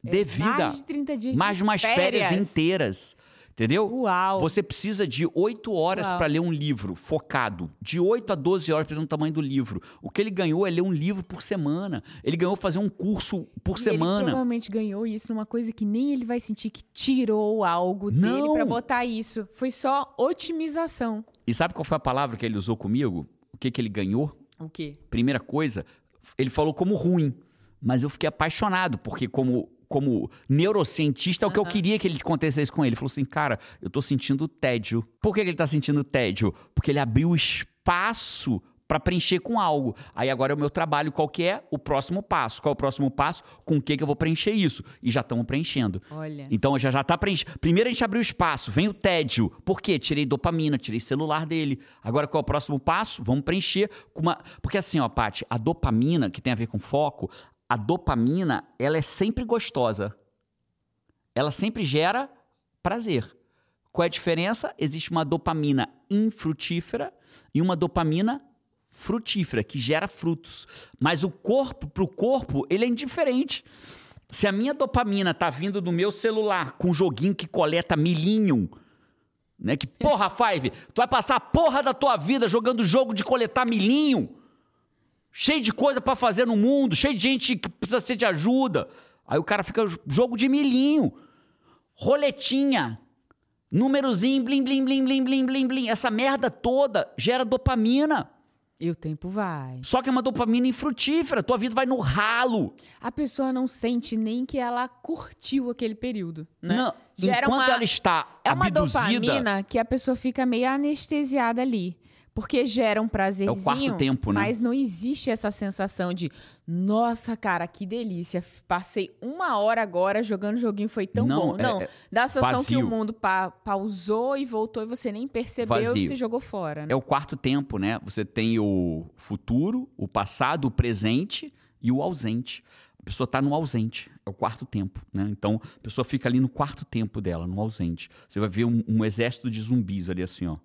É de vida. Mais de 30 dias Mais de umas férias inteiras. Entendeu? Uau. Você precisa de 8 horas para ler um livro focado. De 8 a 12 horas dependendo do tamanho do livro. O que ele ganhou é ler um livro por semana. Ele ganhou fazer um curso por E Ele semana. provavelmente ganhou isso numa coisa que nem ele vai sentir que tirou algo dele Não. pra botar isso. Foi só otimização. E sabe qual foi a palavra que ele usou comigo? O que, que ele ganhou? O quê? Primeira coisa, ele falou como ruim. Mas eu fiquei apaixonado, porque como. Como neurocientista, é o que eu queria que ele acontecesse com ele. Ele falou assim, cara, eu tô sentindo tédio. Por que, que ele tá sentindo tédio? Porque ele abriu espaço para preencher com algo. Aí agora é o meu trabalho, qual que é? O próximo passo. Qual é o próximo passo? Com o que, que eu vou preencher isso? E já estamos preenchendo. Olha. Então já já tá preenchendo. Primeiro a gente abriu espaço, vem o tédio. Por quê? Tirei dopamina, tirei celular dele. Agora qual é o próximo passo? Vamos preencher com uma. Porque assim, ó, Paty, a dopamina, que tem a ver com foco, a dopamina, ela é sempre gostosa. Ela sempre gera prazer. Qual é a diferença? Existe uma dopamina infrutífera e uma dopamina frutífera, que gera frutos. Mas o corpo, pro corpo, ele é indiferente. Se a minha dopamina tá vindo do meu celular com um joguinho que coleta milhinho, né? Que porra, Five, tu vai passar a porra da tua vida jogando jogo de coletar milhinho, cheio de coisa pra fazer no mundo, cheio de gente que precisa ser de ajuda. Aí o cara fica jogo de milhinho, roletinha, númerozinho, blim, blim, blim, blim, blim, blim, blim. Essa merda toda gera dopamina. E o tempo vai. Só que é uma dopamina infrutífera. Tua vida vai no ralo. A pessoa não sente nem que ela curtiu aquele período, né? Não, Gera enquanto uma- ela está É uma abduzida, dopamina que a pessoa fica meio anestesiada ali. Porque gera um prazerzinho. É quarto tempo, né? Mas não existe essa sensação de, nossa, cara, que delícia. Passei uma hora agora jogando joguinho, foi tão Não, bom. é- Não, é dá a sensação que vazio. o mundo pa- pausou e voltou e você nem percebeu e Vazio. você jogou fora. né? é o quarto tempo, né? Você tem o futuro, o passado, o presente e o ausente. A pessoa está no ausente, é o quarto tempo, né? Então, a pessoa fica ali no quarto tempo dela, no ausente. Você vai ver um, um exército de zumbis ali assim, ó.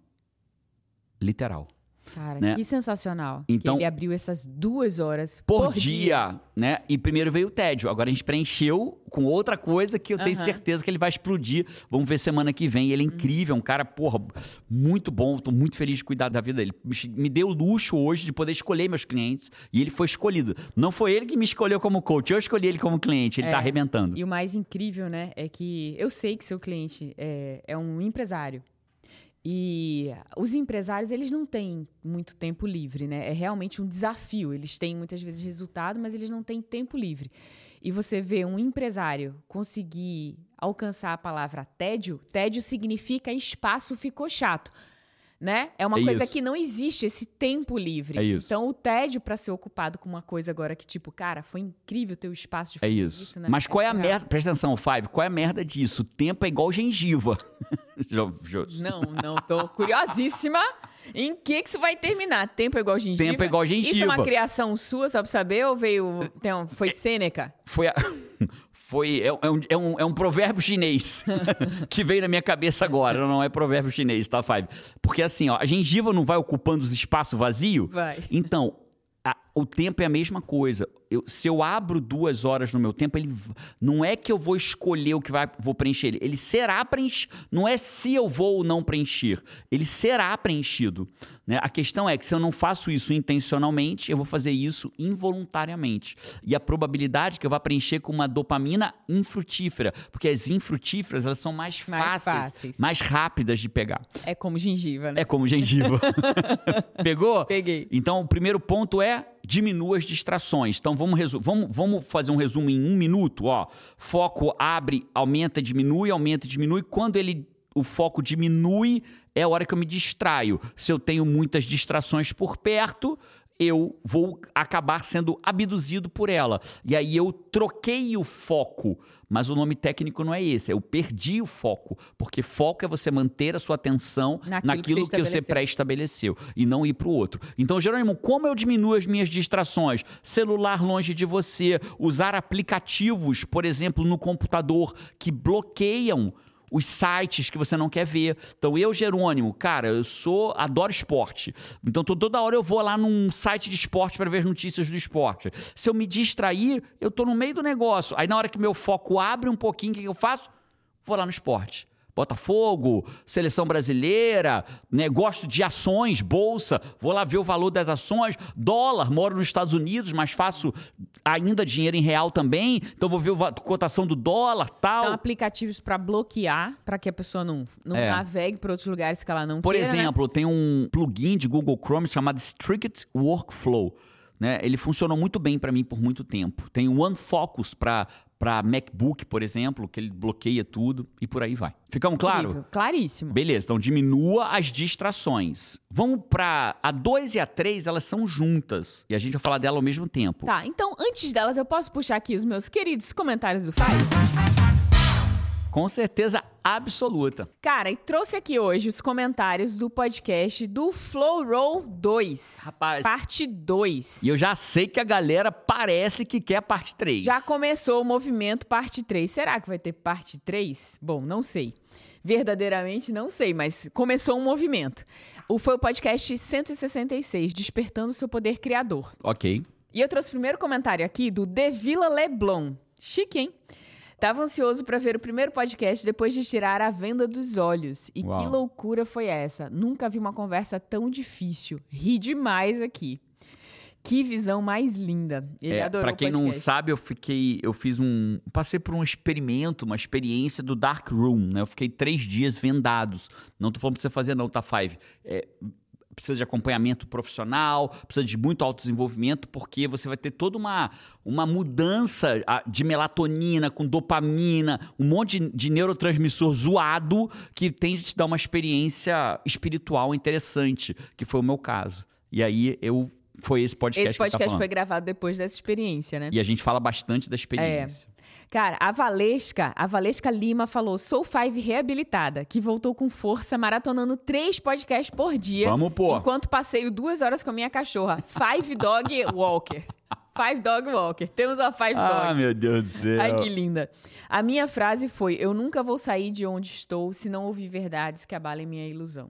Literal. Cara, né? que sensacional. Então- que ele abriu essas duas horas Por, dia, né? E primeiro veio o tédio. Agora a gente preencheu com outra coisa que eu tenho. Uhum. certeza que ele vai explodir. Vamos ver semana que vem. Ele é incrível, é um cara, porra, muito bom. Tô muito feliz de cuidar da vida dele. Me deu o luxo hoje de poder escolher meus clientes e ele foi escolhido. Não foi ele que me escolheu como coach, eu escolhi ele como cliente. Ele É. tá arrebentando. E o mais incrível, né, é que eu sei que seu cliente é, é um empresário. E os empresários, eles não têm muito tempo livre, né? É realmente um desafio. Eles têm muitas vezes resultado, mas eles não têm tempo livre. E você vê um empresário conseguir alcançar a palavra tédio, tédio significa espaço ficou chato. Né? É uma É coisa isso. que não existe esse tempo livre. É isso. Então, o tédio para ser ocupado com uma coisa agora que, tipo, cara, foi incrível ter o espaço de É fazer isso. né? Mas qual é a merda? Presta atenção, Five. Qual é a merda disso? O tempo é igual gengiva. Não, não, tô curiosíssima em que que isso vai terminar. Tempo é igual gengiva? Tempo é igual Isso é gengiva. uma criação sua, só pra saber, ou veio... Tem foi Sêneca? Foi, a- foi é, é um, é, um, é um provérbio chinês que veio na minha cabeça agora. Não é provérbio chinês, tá, Five? Porque assim, ó, a gengiva não vai ocupando os espaços vazios? Vai. Então, a- o tempo é a mesma coisa. Eu- se eu abro duas horas no meu tempo, ele não é que eu vou escolher o que vai, vou preencher ele. Ele será preenchido. Não é se eu vou ou não preencher. Ele será preenchido. Né? A questão é que se eu não faço isso intencionalmente, eu vou fazer isso involuntariamente. E a probabilidade que eu vá preencher com uma dopamina infrutífera, porque as infrutíferas elas são mais, Mais fáceis, fáceis. mais rápidas de pegar. É como gengiva, né? É como gengiva. Pegou? Peguei. Então, o primeiro ponto é diminua as distrações. Então, vamos, vamos, vamos fazer um resumo em um minuto. Ó. Foco abre, aumenta, diminui, aumenta, diminui. Quando ele, o foco diminui, é a hora que eu me distraio. Se eu tenho muitas distrações por perto, eu vou acabar sendo abduzido por ela. E aí eu troquei o foco. Mas o nome técnico não é esse, eu perdi o foco. Porque foco é você manter a sua atenção Naquilo que naquilo você que você estabeleceu. pré-estabeleceu e não ir para o outro. Então, Jerônimo, como eu diminuo as minhas distrações? Celular longe de você, usar aplicativos, por exemplo, no computador que bloqueiam os sites que você não quer ver. Então, eu, Jerônimo, cara, eu sou adoro esporte. Então, toda hora eu vou lá num site de esporte para ver as notícias do esporte. Se eu me distrair, eu tô no meio do negócio. Aí, na hora que meu foco abre um pouquinho, o que eu faço? Vou lá no esporte. Botafogo, seleção brasileira, né? gosto de ações, bolsa, vou lá ver o valor das ações, dólar, moro nos Estados Unidos, mas faço ainda dinheiro em real também, então vou ver a cotação do dólar, tal. Então, aplicativos para bloquear, para que a pessoa não, não É. navegue para outros lugares que ela não Por queira, né? exemplo, tem um plugin de Google Chrome chamado Strict Workflow. Né? Ele funcionou muito bem para mim por muito tempo. Tem o OneFocus para para MacBook, por exemplo, que ele bloqueia tudo e por aí vai. Ficamos claro? Claríssimo. Beleza, então diminua as distrações. Vamos para a 2 e a 3, elas são juntas e a gente vai falar dela ao mesmo tempo. Tá, então antes delas, eu posso puxar aqui os meus queridos comentários do Five? Com certeza absoluta. Cara, e trouxe aqui hoje os comentários do podcast do Flow Roll 2. Rapaz. Parte 2. E eu já sei que a galera parece que quer a parte 3. Já começou o movimento parte 3. Será que vai ter parte 3? Bom, não sei. Verdadeiramente não sei, mas começou um movimento. O, foi o podcast 166, Despertando Seu Poder Criador. Ok. E eu trouxe o primeiro comentário aqui do De Vila Leblon. Chique, hein? Tava ansioso para ver o primeiro podcast depois de tirar a venda dos olhos. E Uau. que loucura foi essa? Nunca vi uma conversa tão difícil. Ri demais aqui. Que visão mais linda. Ele É, adorou pra quem não sabe, eu fiquei. Eu fiz um. Passei por um experimento, uma experiência do Dark Room, né? Eu fiquei três dias vendados. Não tô falando pra você fazer, não, tá, Five? É, precisa de acompanhamento profissional, precisa de muito autodesenvolvimento, porque você vai ter toda uma, uma mudança de melatonina com dopamina, um monte de, de neurotransmissor zoado que tem de te dar uma experiência espiritual interessante, que foi o meu caso. E aí eu. Foi esse podcast Esse que eu tava podcast falando. foi gravado depois dessa experiência, né? E a gente fala bastante da experiência. Cara, a Valesca, a Valesca Lima falou: sou Five reabilitada, que voltou com força, maratonando três podcasts por dia. Vamos, pô. Enquanto passeio duas horas com a minha cachorra, Five Dog Walker. Five Dog Walker. Temos a Five Ah, Dog. meu Deus do céu. Ai, que linda. A minha frase foi: Eu nunca vou sair de onde estou se não ouvir verdades que abalem minha ilusão.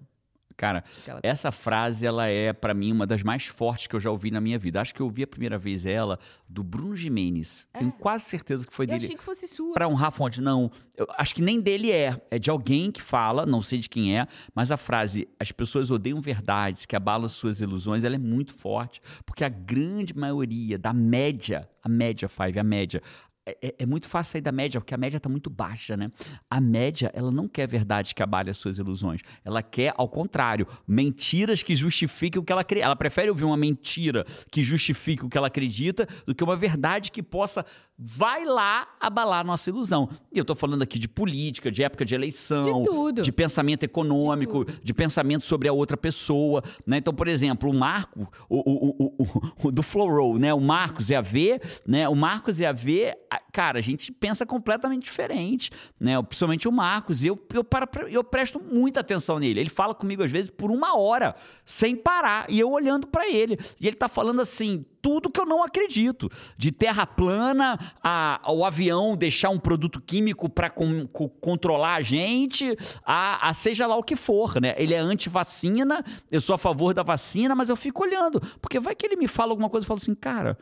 Cara, Aquela- essa frase, ela é, pra mim, uma das mais fortes que eu já ouvi na minha vida. Acho que eu ouvi a primeira vez ela do Bruno Jimenez. Tenho quase certeza que foi Eu dele. achei que fosse sua. Pra honrar a fonte. Não, eu acho que nem dele é. É de alguém que fala, não sei de quem é, mas a frase as pessoas odeiam verdades que abalam suas ilusões, ela é muito forte, porque a grande maioria da média, a média, Five, a média, é, é- é muito fácil sair da média, porque a média está muito baixa, né? A média, ela não quer verdade que abale as suas ilusões. Ela quer, ao contrário, mentiras que justifiquem o que ela acredita. Ela prefere ouvir uma mentira que justifique o que ela acredita do que uma verdade que possa, vai lá, abalar a nossa ilusão. E eu tô falando aqui de política, de época de eleição, De tudo. de pensamento econômico, De de, pensamento sobre a outra pessoa, né? Então, por exemplo, o Marco, o, o, o, o- do Flow Roll, né? O Marcos e a V, né? O Marcos e a V, a- cara, a gente pensa completamente diferente, né? Principalmente o Marcos, eu, eu, paro pra- eu presto muita atenção nele. Ele fala comigo, às vezes, por uma hora, sem parar, e eu olhando pra ele. E ele tá falando assim, tudo que eu não acredito. De terra plana a, ao avião deixar um produto químico para controlar a gente, a, a seja lá o que for, né? Ele é anti-vacina, eu sou a favor da vacina, mas eu fico olhando. Porque vai que ele me fala alguma coisa e fala assim, cara,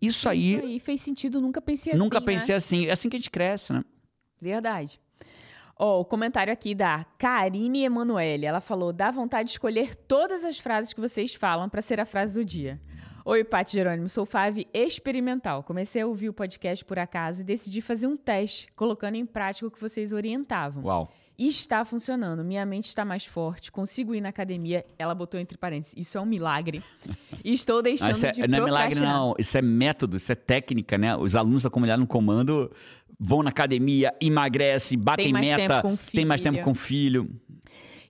isso aí, Isso aí fez sentido, nunca pensei assim. nunca né? pensei assim. É assim que a gente cresce, né? Verdade. Ó, o comentário aqui da Karine Emanuele. Ela falou: dá vontade de escolher todas as frases que vocês falam para ser a frase do dia. Oi, Paty Jerônimo, sou Fave experimental. Comecei a ouvir o podcast por acaso e decidi fazer um teste, colocando em prática o que vocês orientavam. Uau. E está funcionando. Minha mente está mais forte, consigo ir na academia. Ela botou entre parênteses: isso é um milagre. E estou deixando Não, é, de não é milagre, procrastinar. não. Isso é método, isso é técnica, né? Os alunos da comunidade no comando vão na academia, emagrecem, batem Tem mais meta, tem mais tempo com o filho.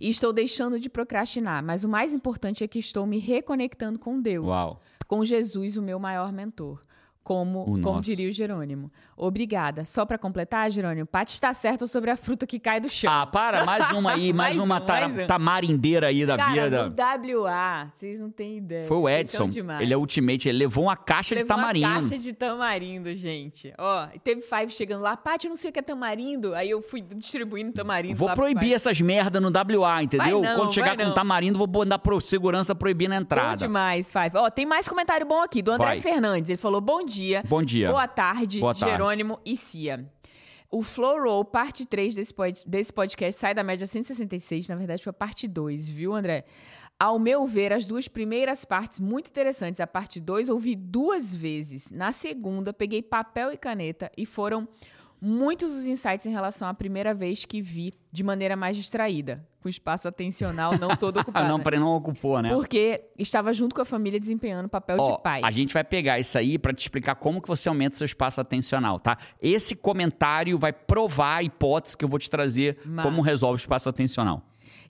E estou deixando de procrastinar. Mas o mais importante é que estou me reconectando com Deus. Uau. com Jesus, o meu maior mentor. Como, O como diria o Jerônimo. Obrigada. Só para completar, Jerônimo, Paty está certa sobre a fruta que cai do chão. Ah, para, mais uma aí, mais, Mais uma um, tara- mais um. tamarindeira aí da Cara, vida. no WA, vocês não têm ideia. Foi o Edson. Ele é ultimate, ele levou uma caixa Levou de tamarindo. uma caixa de tamarindo, gente. Ó, teve Five chegando lá, Paty, eu não sei o que é tamarindo. Aí eu fui distribuindo tamarindo Vou proibir essas merda no WA, entendeu? Não, Quando chegar com não. tamarindo, vou mandar pro segurança proibir na Bom entrada. demais, Five. Ó, tem mais comentário bom aqui, do André Vai. Fernandes. Ele falou, bom dia. Bom dia. Boa tarde, Boa tarde. Jerônimo e Cia. O Flow Roll, parte 3 desse, pod- desse podcast, sai da média 166. Na verdade, foi a parte 2, viu, André? Ao meu ver, as duas primeiras partes muito interessantes. A parte 2 ouvi duas vezes. Na segunda, peguei papel e caneta e foram muitos os insights em relação à primeira vez que vi de maneira mais distraída, com espaço atencional não todo Ah, ocupado. não, né? peraí, não ocupou, né? Porque estava junto com a família desempenhando o papel Ó, de pai. a gente vai pegar isso aí pra te explicar como que você aumenta seu espaço atencional, tá? Esse comentário vai provar a hipótese que eu vou te trazer Massa. como resolve o espaço atencional.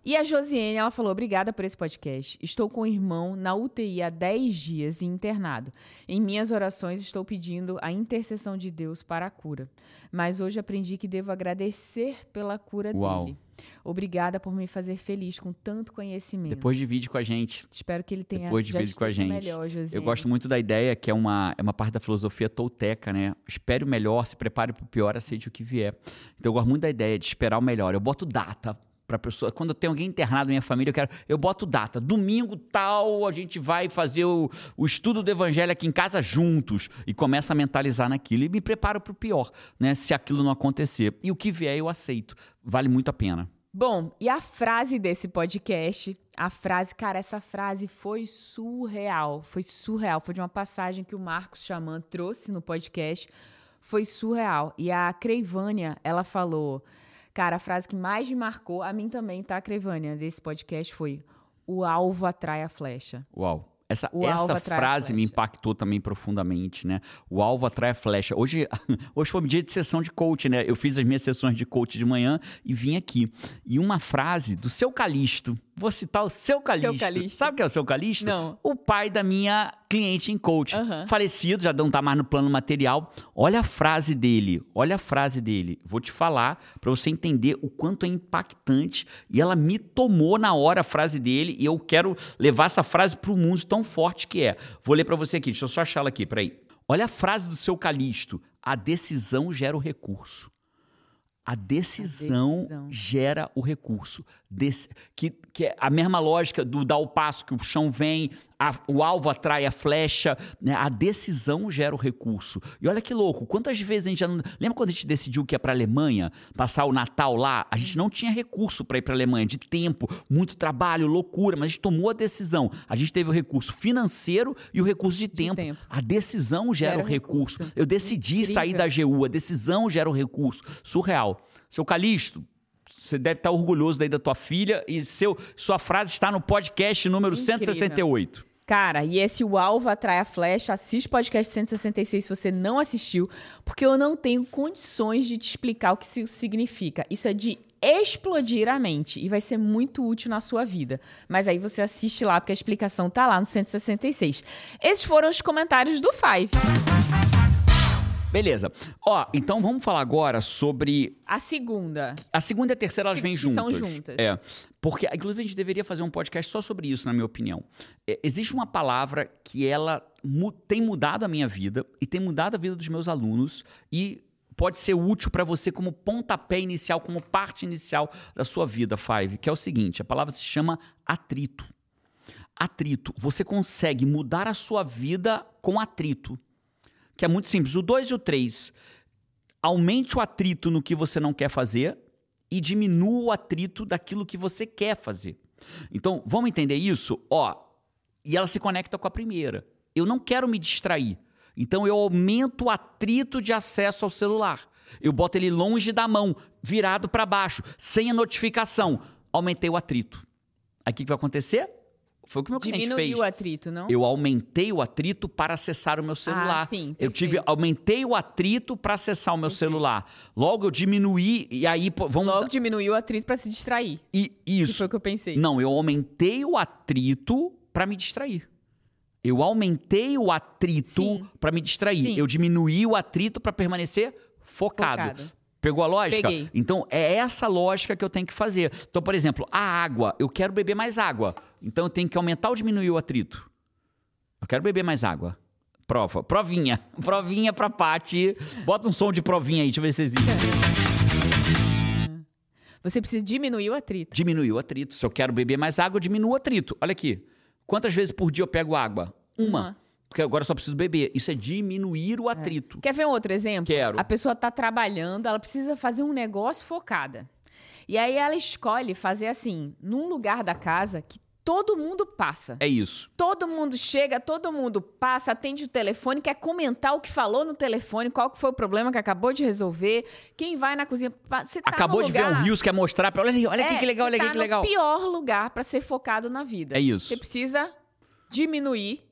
E a Josiane, ela falou: obrigada por esse podcast. Estou com o irmão na UTI há 10 dias e internado. Em minhas orações, estou pedindo a intercessão de Deus para a cura. Mas hoje aprendi que devo agradecer pela cura Uau. dele. Obrigada por me fazer feliz com tanto conhecimento. Depois divide com a gente. Espero que ele tenha Depois divide com a gente. melhor, Josiane. Eu gosto muito da ideia que é uma, é uma parte da filosofia tolteca, né? Espere o melhor, se prepare para o pior, aceite o que vier. Então eu gosto muito da ideia de esperar o melhor. Eu boto data para pessoa. Quando tenho alguém internado na minha família, eu quero, eu boto data. Domingo tal, a gente vai fazer o, o estudo do evangelho aqui em casa juntos e começa a mentalizar naquilo e me preparo para o pior, né? Se aquilo não acontecer. E o que vier eu aceito. Vale muito a pena. Bom, e a frase desse podcast, a frase, cara, essa frase foi surreal, foi surreal, foi de uma passagem que o Marcos Chaman trouxe no podcast, foi surreal. E a Creivânia, ela falou, cara, a frase que mais me marcou, a mim também, tá, Creivânia, desse podcast foi: o alvo atrai a flecha. Uau. Essa, O essa frase me impactou também profundamente, né? O alvo atrai a flecha. Hoje, hoje foi um dia de sessão de coach, né? Eu fiz as minhas sessões de coach de manhã e vim aqui. E uma frase do seu Calixto. Vou citar o seu Calixto. Calixto. Sabe o que é o seu Calixto? Não. O pai da minha cliente em coach. Aham. Falecido, já não tá mais no plano material. Olha a frase dele. Olha a frase dele. Vou te falar para você entender o quanto é impactante. E ela me tomou na hora a frase dele. E eu quero levar essa frase para o mundo tão forte que é. Vou ler para você aqui. Deixa eu só achar ela aqui. Peraí. Olha a frase do seu Calixto: a decisão gera o recurso. A decisão, decisão. gera o recurso. Desse- que, que é a mesma lógica do dar o passo que o chão vem, a- o alvo atrai a flecha. né? A decisão gera o recurso. E olha que louco, quantas vezes a gente já não. Lembra quando a gente decidiu que ia para Alemanha, passar o Natal lá? A gente não tinha recurso para ir para Alemanha, de tempo, muito trabalho, loucura, mas a gente tomou a decisão. A gente teve o recurso financeiro e o recurso de, tempo. tempo. A decisão gera, Gera o recurso. recurso. Eu decidi sair Incrível. da AGU, a decisão gera o recurso. Surreal. Seu Calixto, você deve estar orgulhoso daí da tua filha e seu, sua frase está no podcast número Incrível. 168. Cara, e esse O Alvo Atrai a Flecha, assiste o podcast 166 se você não assistiu, porque eu não tenho condições de te explicar o que isso significa. Isso é de explodir a mente e vai ser muito útil na sua vida. Mas aí você assiste lá, porque a explicação tá lá no 166. Esses foram os comentários do Five. Beleza. Ó, então vamos falar agora sobre A segunda. A segunda e a terceira, elas Se- vêm juntas. são juntas. É. Porque, inclusive, a gente deveria fazer um podcast só sobre isso, na minha opinião. É, existe uma palavra que ela mu- tem mudado a minha vida e tem mudado a vida dos meus alunos e pode ser útil para você como pontapé inicial, como parte inicial da sua vida, Five, que é o seguinte, a palavra se chama atrito. Atrito. Você consegue mudar a sua vida com atrito. Que é muito simples. O 2 e o 3 aumente o atrito no que você não quer fazer e diminua o atrito daquilo que você quer fazer. Então, vamos entender isso? Ó, e ela se conecta com a primeira. Eu não quero me distrair. Então, eu aumento o atrito de acesso ao celular. Eu boto ele longe da mão, virado para baixo, sem a notificação. Aumentei o atrito. Aí o que que vai acontecer? Foi o que meu cliente fez. Diminuiu o atrito, não? Eu aumentei o atrito para acessar o meu celular. Ah, sim, eu tive, perfeito. aumentei o atrito para acessar o meu Perfeito. celular. Logo eu diminuí e aí pô, vamos Logo diminuiu o atrito pra se distrair. e Que isso. foi o que eu pensei. Não, eu aumentei o atrito para me distrair. Eu aumentei o atrito para me distrair. Sim. Eu diminuí o atrito para permanecer focado. Focado. Pegou a lógica? Peguei. Então, é essa lógica que eu tenho que fazer. Então, por exemplo, a água. Eu quero beber mais água. Então, eu tenho que aumentar ou diminuir o atrito? Eu quero beber mais água. Prova. Provinha. Provinha pra Paty. Bota um som de provinha aí. Deixa eu ver se existe. Você precisa diminuir o atrito. Diminuir o atrito. Se eu quero beber mais água, eu diminuo o atrito. Olha aqui. Quantas vezes por dia eu pego água? Uma. Uma. Porque agora só preciso beber. Isso é diminuir o atrito. Quer ver um outro exemplo? Quero. A pessoa tá trabalhando, ela precisa fazer um negócio focada. E aí ela escolhe fazer assim, num lugar da casa que todo mundo passa. É isso. Todo mundo chega, todo mundo passa, atende o telefone, quer comentar o que falou no telefone, qual que foi o problema que acabou de resolver, quem vai na cozinha. Você tá Acabou no de ver lugar, um Rios, quer mostrar pra. Olha olha aqui É, que legal, olha aqui tá que legal. no pior lugar pra ser focado na vida. É isso. Você precisa diminuir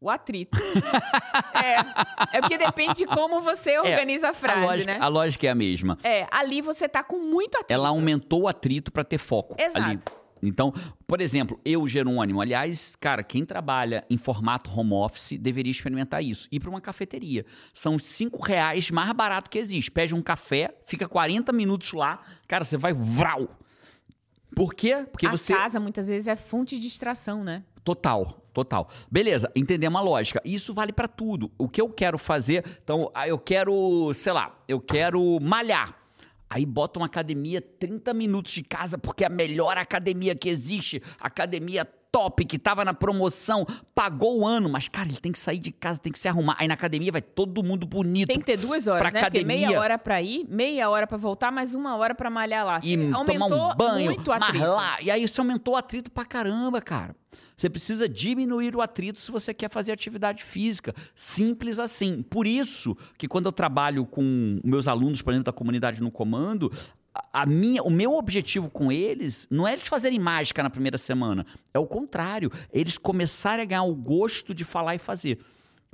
o atrito. é, é porque depende de como você organiza a frase, a lógica, né? a lógica é a mesma. É, ali você tá com muito atrito. Ela aumentou o atrito para ter foco Exato. ali. Então, por exemplo, eu, Jerônimo, aliás, cara, quem trabalha em formato home office deveria experimentar isso. Ir para uma cafeteria. São cinco reais mais barato que existe. Pede um café, fica 40 minutos lá, cara, você vai vral. Por quê? Porque a você. casa muitas vezes é fonte de distração, né? Total, total. Beleza, entendemos a lógica. Isso vale pra tudo. O que eu quero fazer, então, ah, eu quero, sei lá, eu quero malhar. Aí bota uma academia 30 minutos de casa, porque é a melhor academia que existe, academia top, que tava na promoção, pagou o ano, mas cara, ele tem que sair de casa, tem que se arrumar. Aí na academia vai todo mundo bonito. Tem que ter duas horas, pra né? Porque academia. meia hora pra ir, meia hora pra voltar, mais uma hora pra malhar lá. e Você aumentou tomar um banho, muito atrito. marlar. E aí você aumentou o atrito pra caramba, cara. Você precisa diminuir o atrito se você quer fazer atividade física. Simples assim. Por isso que quando eu trabalho com meus alunos, por exemplo, da comunidade no comando, a- minha, o meu objetivo com eles não é eles fazerem mágica na primeira semana. É o contrário. Eles começarem a ganhar o gosto de falar e fazer.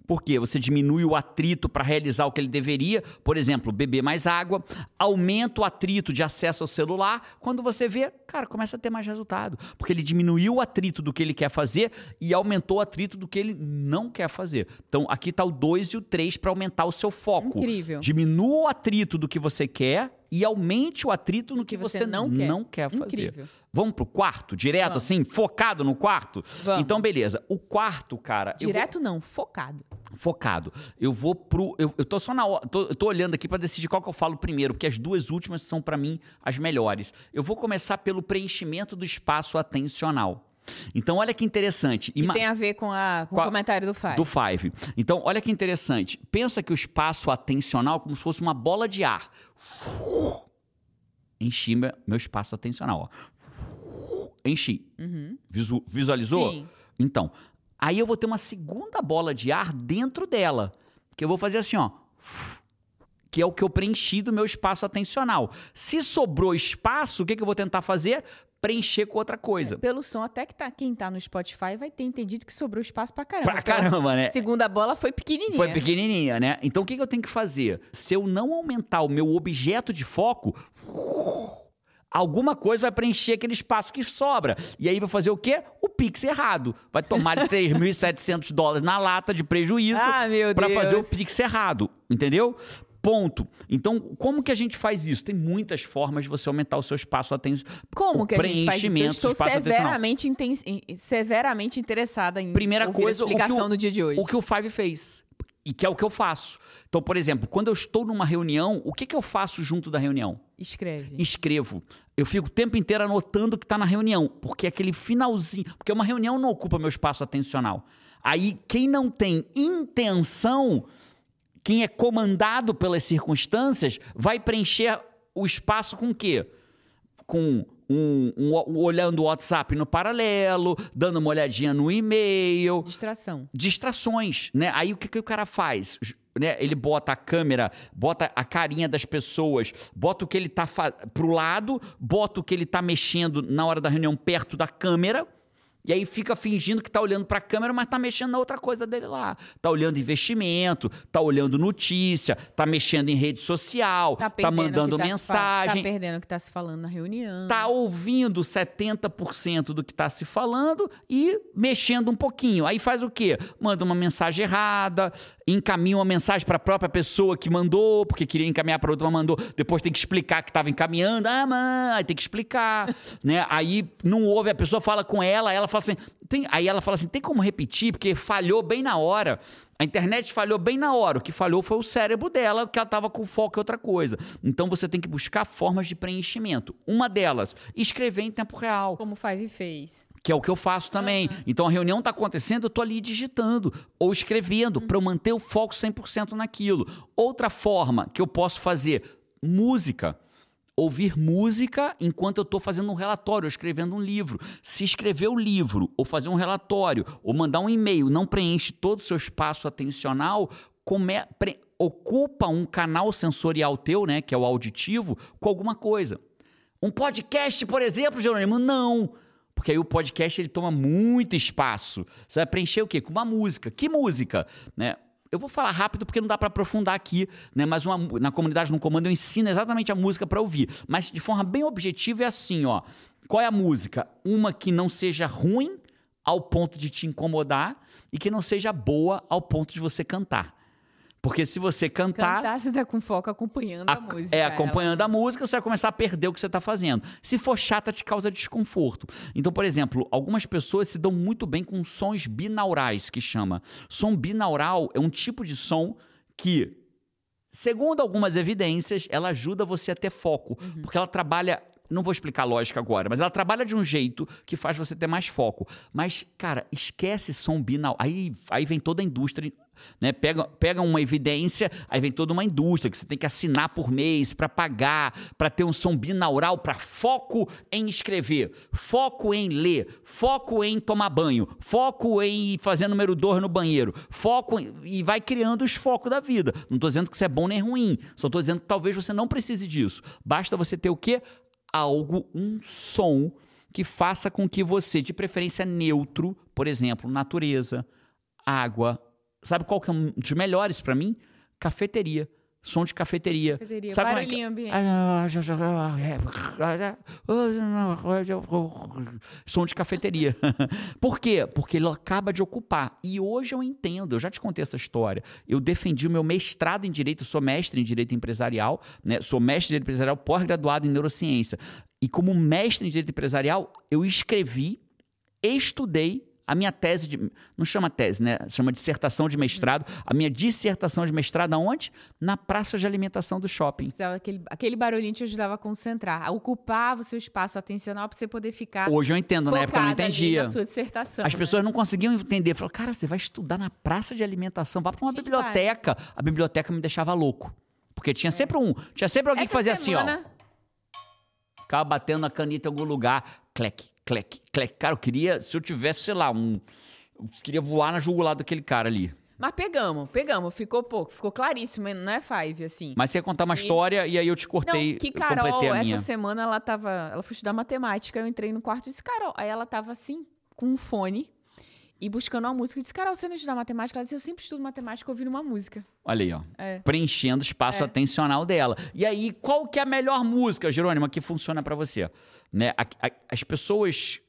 Porque você diminui o atrito para realizar o que ele deveria, por exemplo, beber mais água, aumenta o atrito de acesso ao celular. Quando você vê, cara, começa a ter mais resultado. Porque ele diminuiu o atrito do que ele quer fazer e aumentou o atrito do que ele não quer fazer. Então, aqui está o 2 e o 3 para aumentar o seu foco. Incrível. Diminua o atrito do que você quer e aumente o atrito no que, Que você você, não não quer. quer, fazer. Incrível. Vamos pro quarto, direto Vamos. assim, focado no quarto? Vamos. Então, beleza. O quarto, cara. eu vou- Direto não, focado. focado. Eu vou pro. Eu, eu tô só na hora. Tô, eu tô olhando aqui para decidir qual que eu falo primeiro, porque as duas últimas são para mim as melhores. Eu vou começar pelo preenchimento do espaço atencional. Então, olha que interessante. Que Ima- tem a ver com, a, com Com a- o comentário do Five. do Five. Então, olha que interessante. Pensa que o espaço atencional é como se fosse uma bola de ar. Enchi meu meu espaço atencional. Ó. Enchi. Visu- visualizou? Sim. Então, aí eu vou ter uma segunda bola de ar dentro dela. Que eu vou fazer assim, ó. Que é o que eu preenchi do meu espaço atencional. Se sobrou espaço, o que, que eu vou tentar fazer? Preencher com outra coisa. Pelo som, até que tá, quem tá no Spotify vai ter entendido que sobrou espaço pra caramba. Pra caramba, né? Segunda bola foi pequenininha. Foi pequenininha, né? Então o que, que eu tenho que fazer? Se eu não aumentar o meu objeto de foco, alguma coisa vai preencher aquele espaço que sobra. E aí vai fazer o quê? O Pix errado. Vai tomar 3.700 dólares na lata de prejuízo Ah, para fazer o. Pix errado. Entendeu? Ponto. Então, como que a gente faz isso? Tem muitas formas de você aumentar o seu espaço atencional. Como o que a gente faz isso? Eu estou severamente, inten- severamente interessada em Primeira coisa, a o explicação o- do dia de hoje. O que o Five fez. E que é o que eu faço. Então, por exemplo, quando eu estou numa reunião, o que, que eu faço junto da reunião? Escreve. Escrevo. Eu fico o tempo inteiro anotando o que está na reunião. Porque aquele finalzinho. Porque uma reunião não ocupa meu espaço atencional. Aí, quem não tem intenção, quem é comandado pelas circunstâncias, vai preencher o espaço com o quê? com um, um- um olhando o WhatsApp no paralelo, dando uma olhadinha no e-mail, Distração. distrações, né? Aí o que, que o cara faz? Né? Ele bota a câmera, bota a carinha das pessoas, bota o que ele tá pro lado, bota o que ele tá mexendo na hora da reunião perto da câmera. E aí fica fingindo que tá olhando para a câmera, mas tá mexendo na outra coisa dele lá. Tá olhando investimento, tá olhando notícia, tá mexendo em rede social, Tá, tá, mandando tá mensagem Tá perdendo o que tá se falando na reunião. tá ouvindo 70% do que está se falando e mexendo um pouquinho. Aí faz o quê? Manda uma mensagem errada, encaminha uma mensagem para a própria pessoa que mandou, porque queria encaminhar para outra, mas mandou. Depois tem que explicar que estava encaminhando. Ah, mãe, aí tem que explicar. né? Aí não ouve, a pessoa fala com ela, ela fala assim. Tem, aí ela fala assim: tem como repetir? Porque falhou bem na hora. A internet falhou bem na hora. O que falhou foi o cérebro dela, que ela estava com foco em outra coisa. Então você tem que buscar formas de preenchimento. Uma delas, escrever em tempo real Como o Five fez. Que é o que eu faço também. Então a reunião está acontecendo, eu estou ali digitando ou escrevendo para eu manter o foco 100% naquilo. Outra forma que eu posso fazer, música. Ouvir música enquanto eu estou fazendo um relatório, ou escrevendo um livro. Se escrever o livro, ou fazer um relatório, ou mandar um e-mail, não preenche todo o seu espaço atencional, come- pre- ocupa um canal sensorial teu, né, que é o auditivo, com alguma coisa. Um podcast, por exemplo, Jerônimo? Não. Porque aí o podcast ele toma muito espaço. Você vai preencher o quê? Com uma música. Que música? Né? Eu vou falar rápido porque não dá para aprofundar aqui, né? Mas uma na comunidade no comando eu ensino exatamente a música para ouvir, mas de forma bem objetiva é assim, ó. Qual é a música? Uma que não seja ruim ao ponto de te incomodar e que não seja boa ao ponto de você cantar. Porque se você cantar, Cantar, você tá com foco acompanhando a, a- música. É, acompanhando a música, você vai começar a perder o que você está fazendo. Se for chata, te causa desconforto. Então, por exemplo, algumas pessoas se dão muito bem com sons binaurais, que chama. Som binaural é um tipo de som que, segundo algumas evidências, ela ajuda você a ter foco. Porque ela trabalha. Não vou explicar a lógica agora, mas ela trabalha de um jeito que faz você ter mais foco. Mas, cara, esquece som binaural. Aí, aí vem toda a indústria né? Pega, pega uma evidência, aí vem toda uma indústria que você tem que assinar por mês para pagar, para ter um som binaural, para foco em escrever, foco em ler, foco em tomar banho, foco em fazer número 2 no banheiro, foco em- e vai criando os focos da vida. Não estou dizendo que isso é bom nem ruim, só estou dizendo que talvez você não precise disso. Basta você ter o quê? Algo, um som que faça com que você, de preferência neutro, por exemplo, natureza, água. Sabe qual que é um dos melhores pra mim? Cafeteria. Som de cafeteria. Cafeteria, Sabe é barulhinho que- Som de cafeteria. Por quê? Porque ele acaba de ocupar. E hoje eu entendo, eu já te contei essa história. Eu defendi o meu mestrado em Direito, sou mestre em Direito Empresarial, né? sou mestre em Direito Empresarial, pós-graduado em Neurociência. E como mestre em Direito Empresarial, eu escrevi, estudei A minha tese de. Não chama tese, né? Chama dissertação de mestrado. A minha dissertação de mestrado aonde? Na praça de alimentação do shopping. Aquele, aquele barulhinho te ajudava a concentrar, a ocupar o seu espaço atencional para você poder ficar. Hoje eu entendo, na época eu não entendia. Sua dissertação. As né? pessoas não conseguiam entender. Falaram, cara, você vai estudar na praça de alimentação, vá para uma Gente, biblioteca. A biblioteca me deixava louco. Porque tinha sempre um. Tinha sempre alguém que Essa fazia assim, ó. Ficava batendo na caneta em algum lugar. Clec, clec, clec. Cara, eu queria, se eu tivesse, sei lá, um. Eu queria voar na jugular daquele cara ali. Mas pegamos, pegamos. Ficou pouco, ficou claríssimo, não é Five, assim. Mas você ia contar uma história e aí eu te cortei. não, que Carol, a essa minha. semana ela tava. Ela foi estudar matemática, eu entrei no quarto e disse, Carol. Aí ela tava assim, com um fone e buscando uma música. Eu disse, Carol, você não estuda matemática? Ela disse, eu sempre estudo matemática ouvindo uma música. Olha aí, ó. É. Preenchendo o espaço É. atencional dela. E aí, qual que é a melhor música, Jerônimo, que funciona pra você? Né? a- a- as pessoas,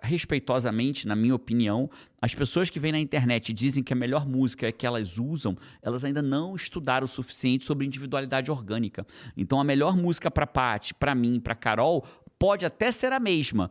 respeitosamente, na minha opinião, as pessoas que vêm na internet e dizem que a melhor música é que elas usam, elas ainda não estudaram o suficiente sobre individualidade orgânica. Então, a melhor música pra Paty, pra mim, pra Carol, pode até ser a mesma.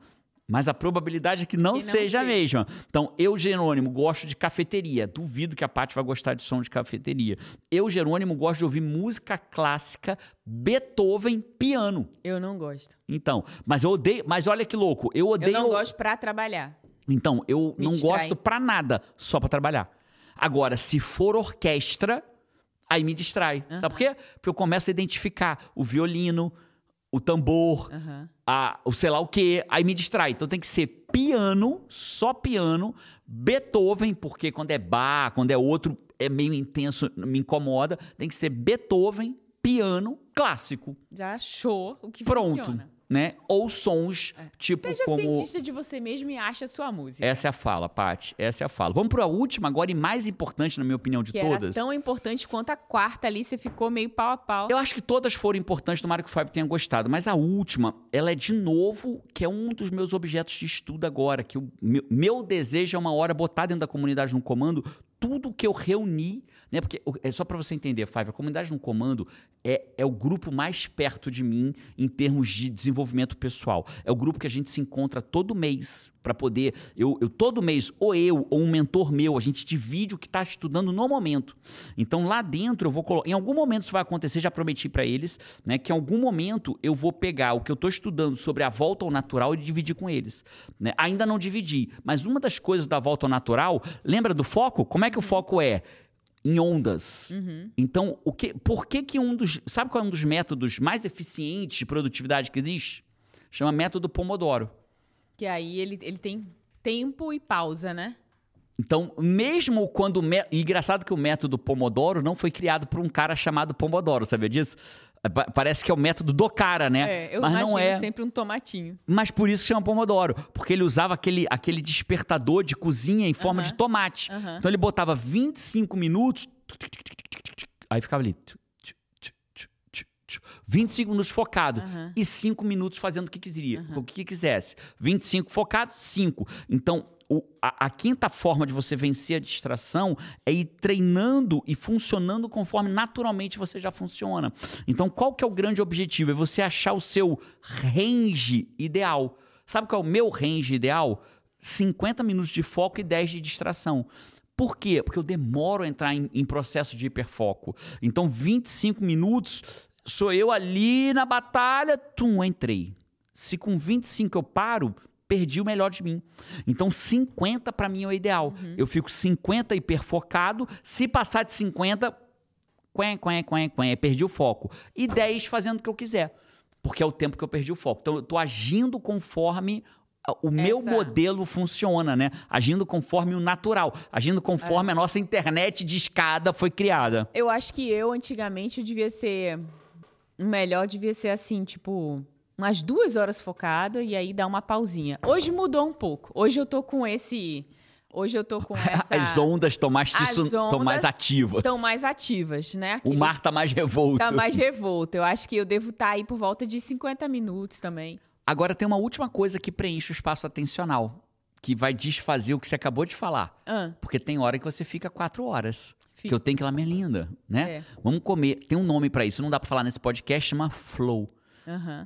Mas a probabilidade é que não, não seja a mesma. Então, eu, Jerônimo, gosto de cafeteria. Duvido que a Paty vai gostar de som de cafeteria. Eu, Jerônimo, gosto de ouvir música clássica, Beethoven, piano. Eu não gosto. Então, mas eu odeio. Mas olha que louco, eu Eu odeio. não gosto pra trabalhar. Então, eu Me não distrai. gosto pra nada, só pra trabalhar. Agora, se for orquestra, aí me distrai. Sabe por quê? Porque eu começo a identificar o violino, o tambor, Aham. a, o sei lá o quê, aí me distrai. Então tem que ser piano, só piano, Beethoven, porque quando é bar, quando é outro, é meio intenso, me incomoda. Tem que ser Beethoven, piano, clássico. Já achou o que Pronto. funciona. Né? Ou sons, tipo Seja como. cientista de você mesmo e acha sua música. Essa é a fala, Paty. Essa é a fala. Vamos para a última agora e mais importante, na minha opinião, de que todas. tão importante quanto a quarta ali, você ficou meio pau a pau. Eu acho que todas foram importantes, tomara que o Fábio tenha gostado. Mas a última, ela é de novo, que é um dos meus objetos de estudo agora. Que o meu, meu desejo é uma hora botar dentro da comunidade no comando tudo que eu reuni, né? Porque é só para você entender, Fábio, a comunidade no comando é, é o grupo mais perto de mim em termos de desenvolvimento pessoal. É o grupo que a gente se encontra todo mês para poder. Eu, eu todo mês, ou eu, ou um mentor meu, a gente divide o que está estudando no momento. Então lá dentro eu vou colocar. Em algum momento isso vai acontecer, já prometi para eles, né? Que em algum momento eu vou pegar o que eu estou estudando sobre a volta ao natural e dividir com eles. né? Ainda não dividi, mas uma das coisas da volta ao natural, lembra do foco? Como é que o foco é? Em ondas. Então, o que, por que que um dos. Sabe qual é um dos métodos mais eficientes de produtividade que existe? Chama método Pomodoro. Que aí ele, ele tem tempo e pausa, né? Então, mesmo quando. o mé- e engraçado que o método Pomodoro não foi criado por um cara chamado Pomodoro, sabia disso? Pa- Parece que é o método do cara, né? É, eu Mas não é. sempre um tomatinho. Mas por isso que chama Pomodoro. Porque ele usava aquele, aquele despertador de cozinha em forma Aham. de tomate. Aham. Então ele botava 25 minutos. Aí ficava ali. 25 minutos focado Aham. e 5 minutos fazendo o que quisia, o que quisesse. 25 focado, 5. Então, o- a, a quinta forma de você vencer a distração é ir treinando e funcionando conforme naturalmente você já funciona. Então, qual que é o grande objetivo? É você achar o seu range ideal. Sabe qual é o meu range ideal? 50 minutos de foco e 10 de distração. Por quê? Porque eu demoro a entrar em, em processo de hiperfoco. Então, 25 minutos, sou eu ali na batalha, tum, entrei. Se com 25 eu paro, perdi o melhor de mim. Então, 50 para mim é o ideal. Eu fico 50 hiperfocado. Se passar de 50, quen, quen, quen, quen, perdi o foco. E 10 fazendo o que eu quiser. Porque é o tempo que eu perdi o foco. Então, eu tô agindo conforme a- o meu Essa- modelo funciona, né? Agindo conforme o natural. Agindo conforme a nossa internet de escada foi criada. Eu acho que eu, antigamente, eu devia ser. O melhor devia ser assim, tipo, umas duas horas focado e aí dar uma pausinha. Hoje mudou um pouco. Hoje eu tô com esse. Hoje eu tô com essa. As ondas estão mais, mais ativas. Estão mais ativas, né? O mar tá mais revolto. Tá mais revolto. Eu acho que eu devo estar aí por volta de 50 minutos também. Agora tem uma última coisa que preenche o espaço atencional, que vai desfazer o que você acabou de falar. Ah, Porque tem hora que você fica quatro horas. Fica. Que eu tenho que ir lá, minha linda, né? É. Vamos comer. Tem um nome pra isso, não dá pra falar nesse podcast, chama flow.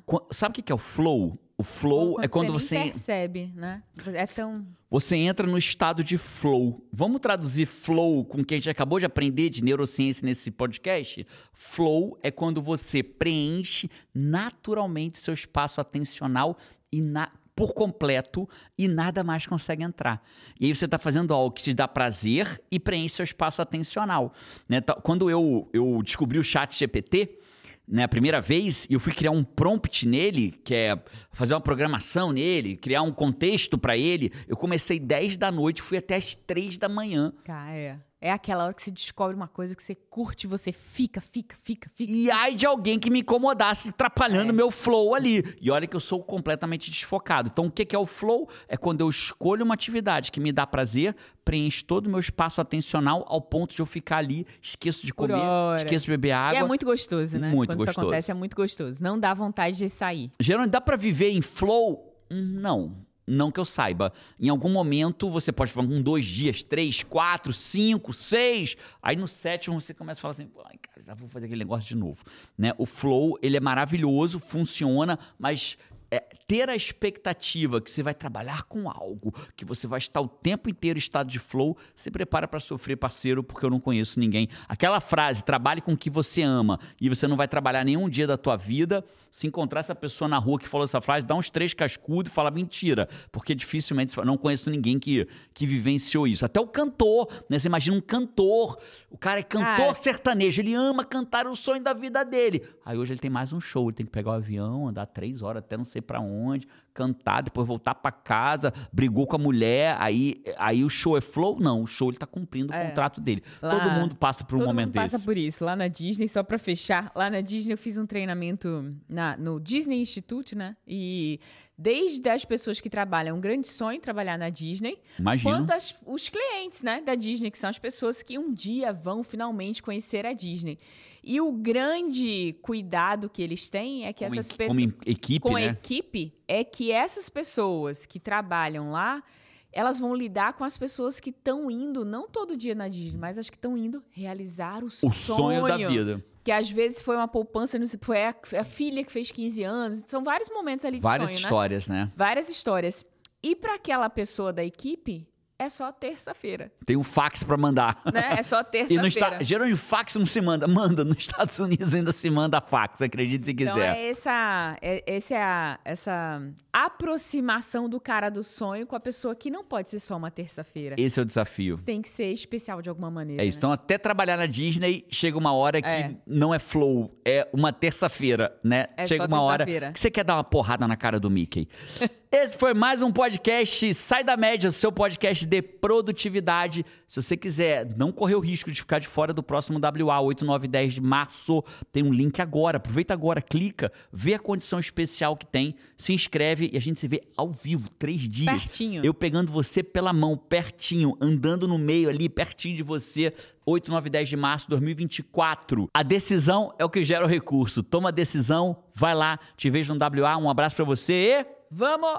Qu- Sabe o que é o flow? O flow é quando você. você. Nem percebe, né? É tão. Você entra no estado de flow. Vamos traduzir flow com o que a gente acabou de aprender de neurociência nesse podcast? Flow é quando você preenche naturalmente seu espaço atencional e na- por completo e nada mais consegue entrar. E aí você está fazendo algo que te dá prazer e preenche seu espaço atencional. né? Tá- Quando eu, eu descobri o chat GPT, né, a primeira vez, eu fui criar um prompt nele, que é fazer uma programação nele, criar um contexto para ele. Eu comecei 10 da noite, fui até as 3 da manhã. Cara, é. É aquela hora que você descobre uma coisa que você curte, você fica, fica, fica, fica. E ai de alguém que me incomodasse, atrapalhando É. meu flow ali. E olha que eu sou completamente desfocado. Então, o que que é o flow? É quando eu escolho uma atividade que me dá prazer, preenche todo o meu espaço atencional ao ponto de eu ficar ali, esqueço de comer, esqueço de beber E água. é muito gostoso, né? Muito Quando gostoso. isso acontece, é muito gostoso. Não dá vontade de sair. Geralmente, dá pra viver em flow? Hum, Não. Não que eu saiba. Em algum momento você pode falar com dois dias, três, quatro, cinco, seis. Aí no sétimo você começa a falar assim, ai, cara, vou fazer aquele negócio de novo. Né? O flow, ele é maravilhoso, funciona, mas é, ter a expectativa que você vai trabalhar com algo, que você vai estar o tempo inteiro em estado de flow, se prepara pra sofrer, parceiro, porque eu não conheço ninguém. Aquela frase, trabalhe com o que você ama e você não vai trabalhar nenhum dia da tua vida, se encontrar essa pessoa na rua que falou essa frase, dá uns três cascudos e fala mentira, porque dificilmente, não conheço ninguém que, que vivenciou isso. Até o cantor, né? Você imagina um cantor, o cara é cantor Cara. sertanejo, ele ama cantar o sonho da vida dele. Aí hoje ele tem mais um show, ele tem que pegar o avião, andar três horas até não sei pra onde, cantar, depois voltar pra casa, brigou com a mulher, aí, aí o show é flow? Não, o show ele tá cumprindo o É. contrato dele. Lá- Todo mundo passa por um Todo momento mundo passa desse. por isso. Lá na Disney, só pra fechar, lá na Disney eu fiz um treinamento na, no Disney Institute, né? E desde as pessoas que trabalham, é um grande sonho trabalhar na Disney, Imagina. quanto as, os clientes, né, da Disney, que são as pessoas que um dia vão finalmente conhecer a Disney. E o grande cuidado que eles têm é que como, essas pessoas como equipe, com né? equipe é que essas pessoas que trabalham lá, elas vão lidar com as pessoas que estão indo, não todo dia na Disney, mas as que estão indo realizar o, O sonho da vida. Que às vezes foi uma poupança, não sei, foi a, a filha que fez 15 anos. São vários momentos ali de Várias sonho, né? histórias, né? Várias histórias. E para aquela pessoa da equipe, é só terça-feira, Tem um fax pra mandar. né? É só terça-feira. esta... Geralmente fax não se manda. Manda. Nos Estados Unidos ainda se manda fax, acredite se Então quiser. é essa, é, esse é a, essa aproximação do cara do sonho com a pessoa que não pode ser só uma terça-feira. Esse é o desafio. Tem que ser especial de alguma maneira. É isso. né? Então, até trabalhar na Disney, chega uma hora que É. não é flow, é uma terça-feira, né? É chega uma hora que você quer dar uma porrada na cara do Mickey. Esse foi mais um podcast Sai da Média, seu podcast de produtividade. Se você quiser não correr o risco de ficar de fora do próximo WA 8, 9 10 de março, tem um link agora. Aproveita agora, clica, vê a condição especial que tem, se inscreve e a gente se vê ao vivo, três dias. Pertinho. Eu pegando você pela mão, pertinho, andando no meio ali, pertinho de você, 8, 9, 10 de março de 2024. A decisão é o que gera o recurso. Toma a decisão, vai lá, te vejo no WA, um abraço pra você e... Vamos!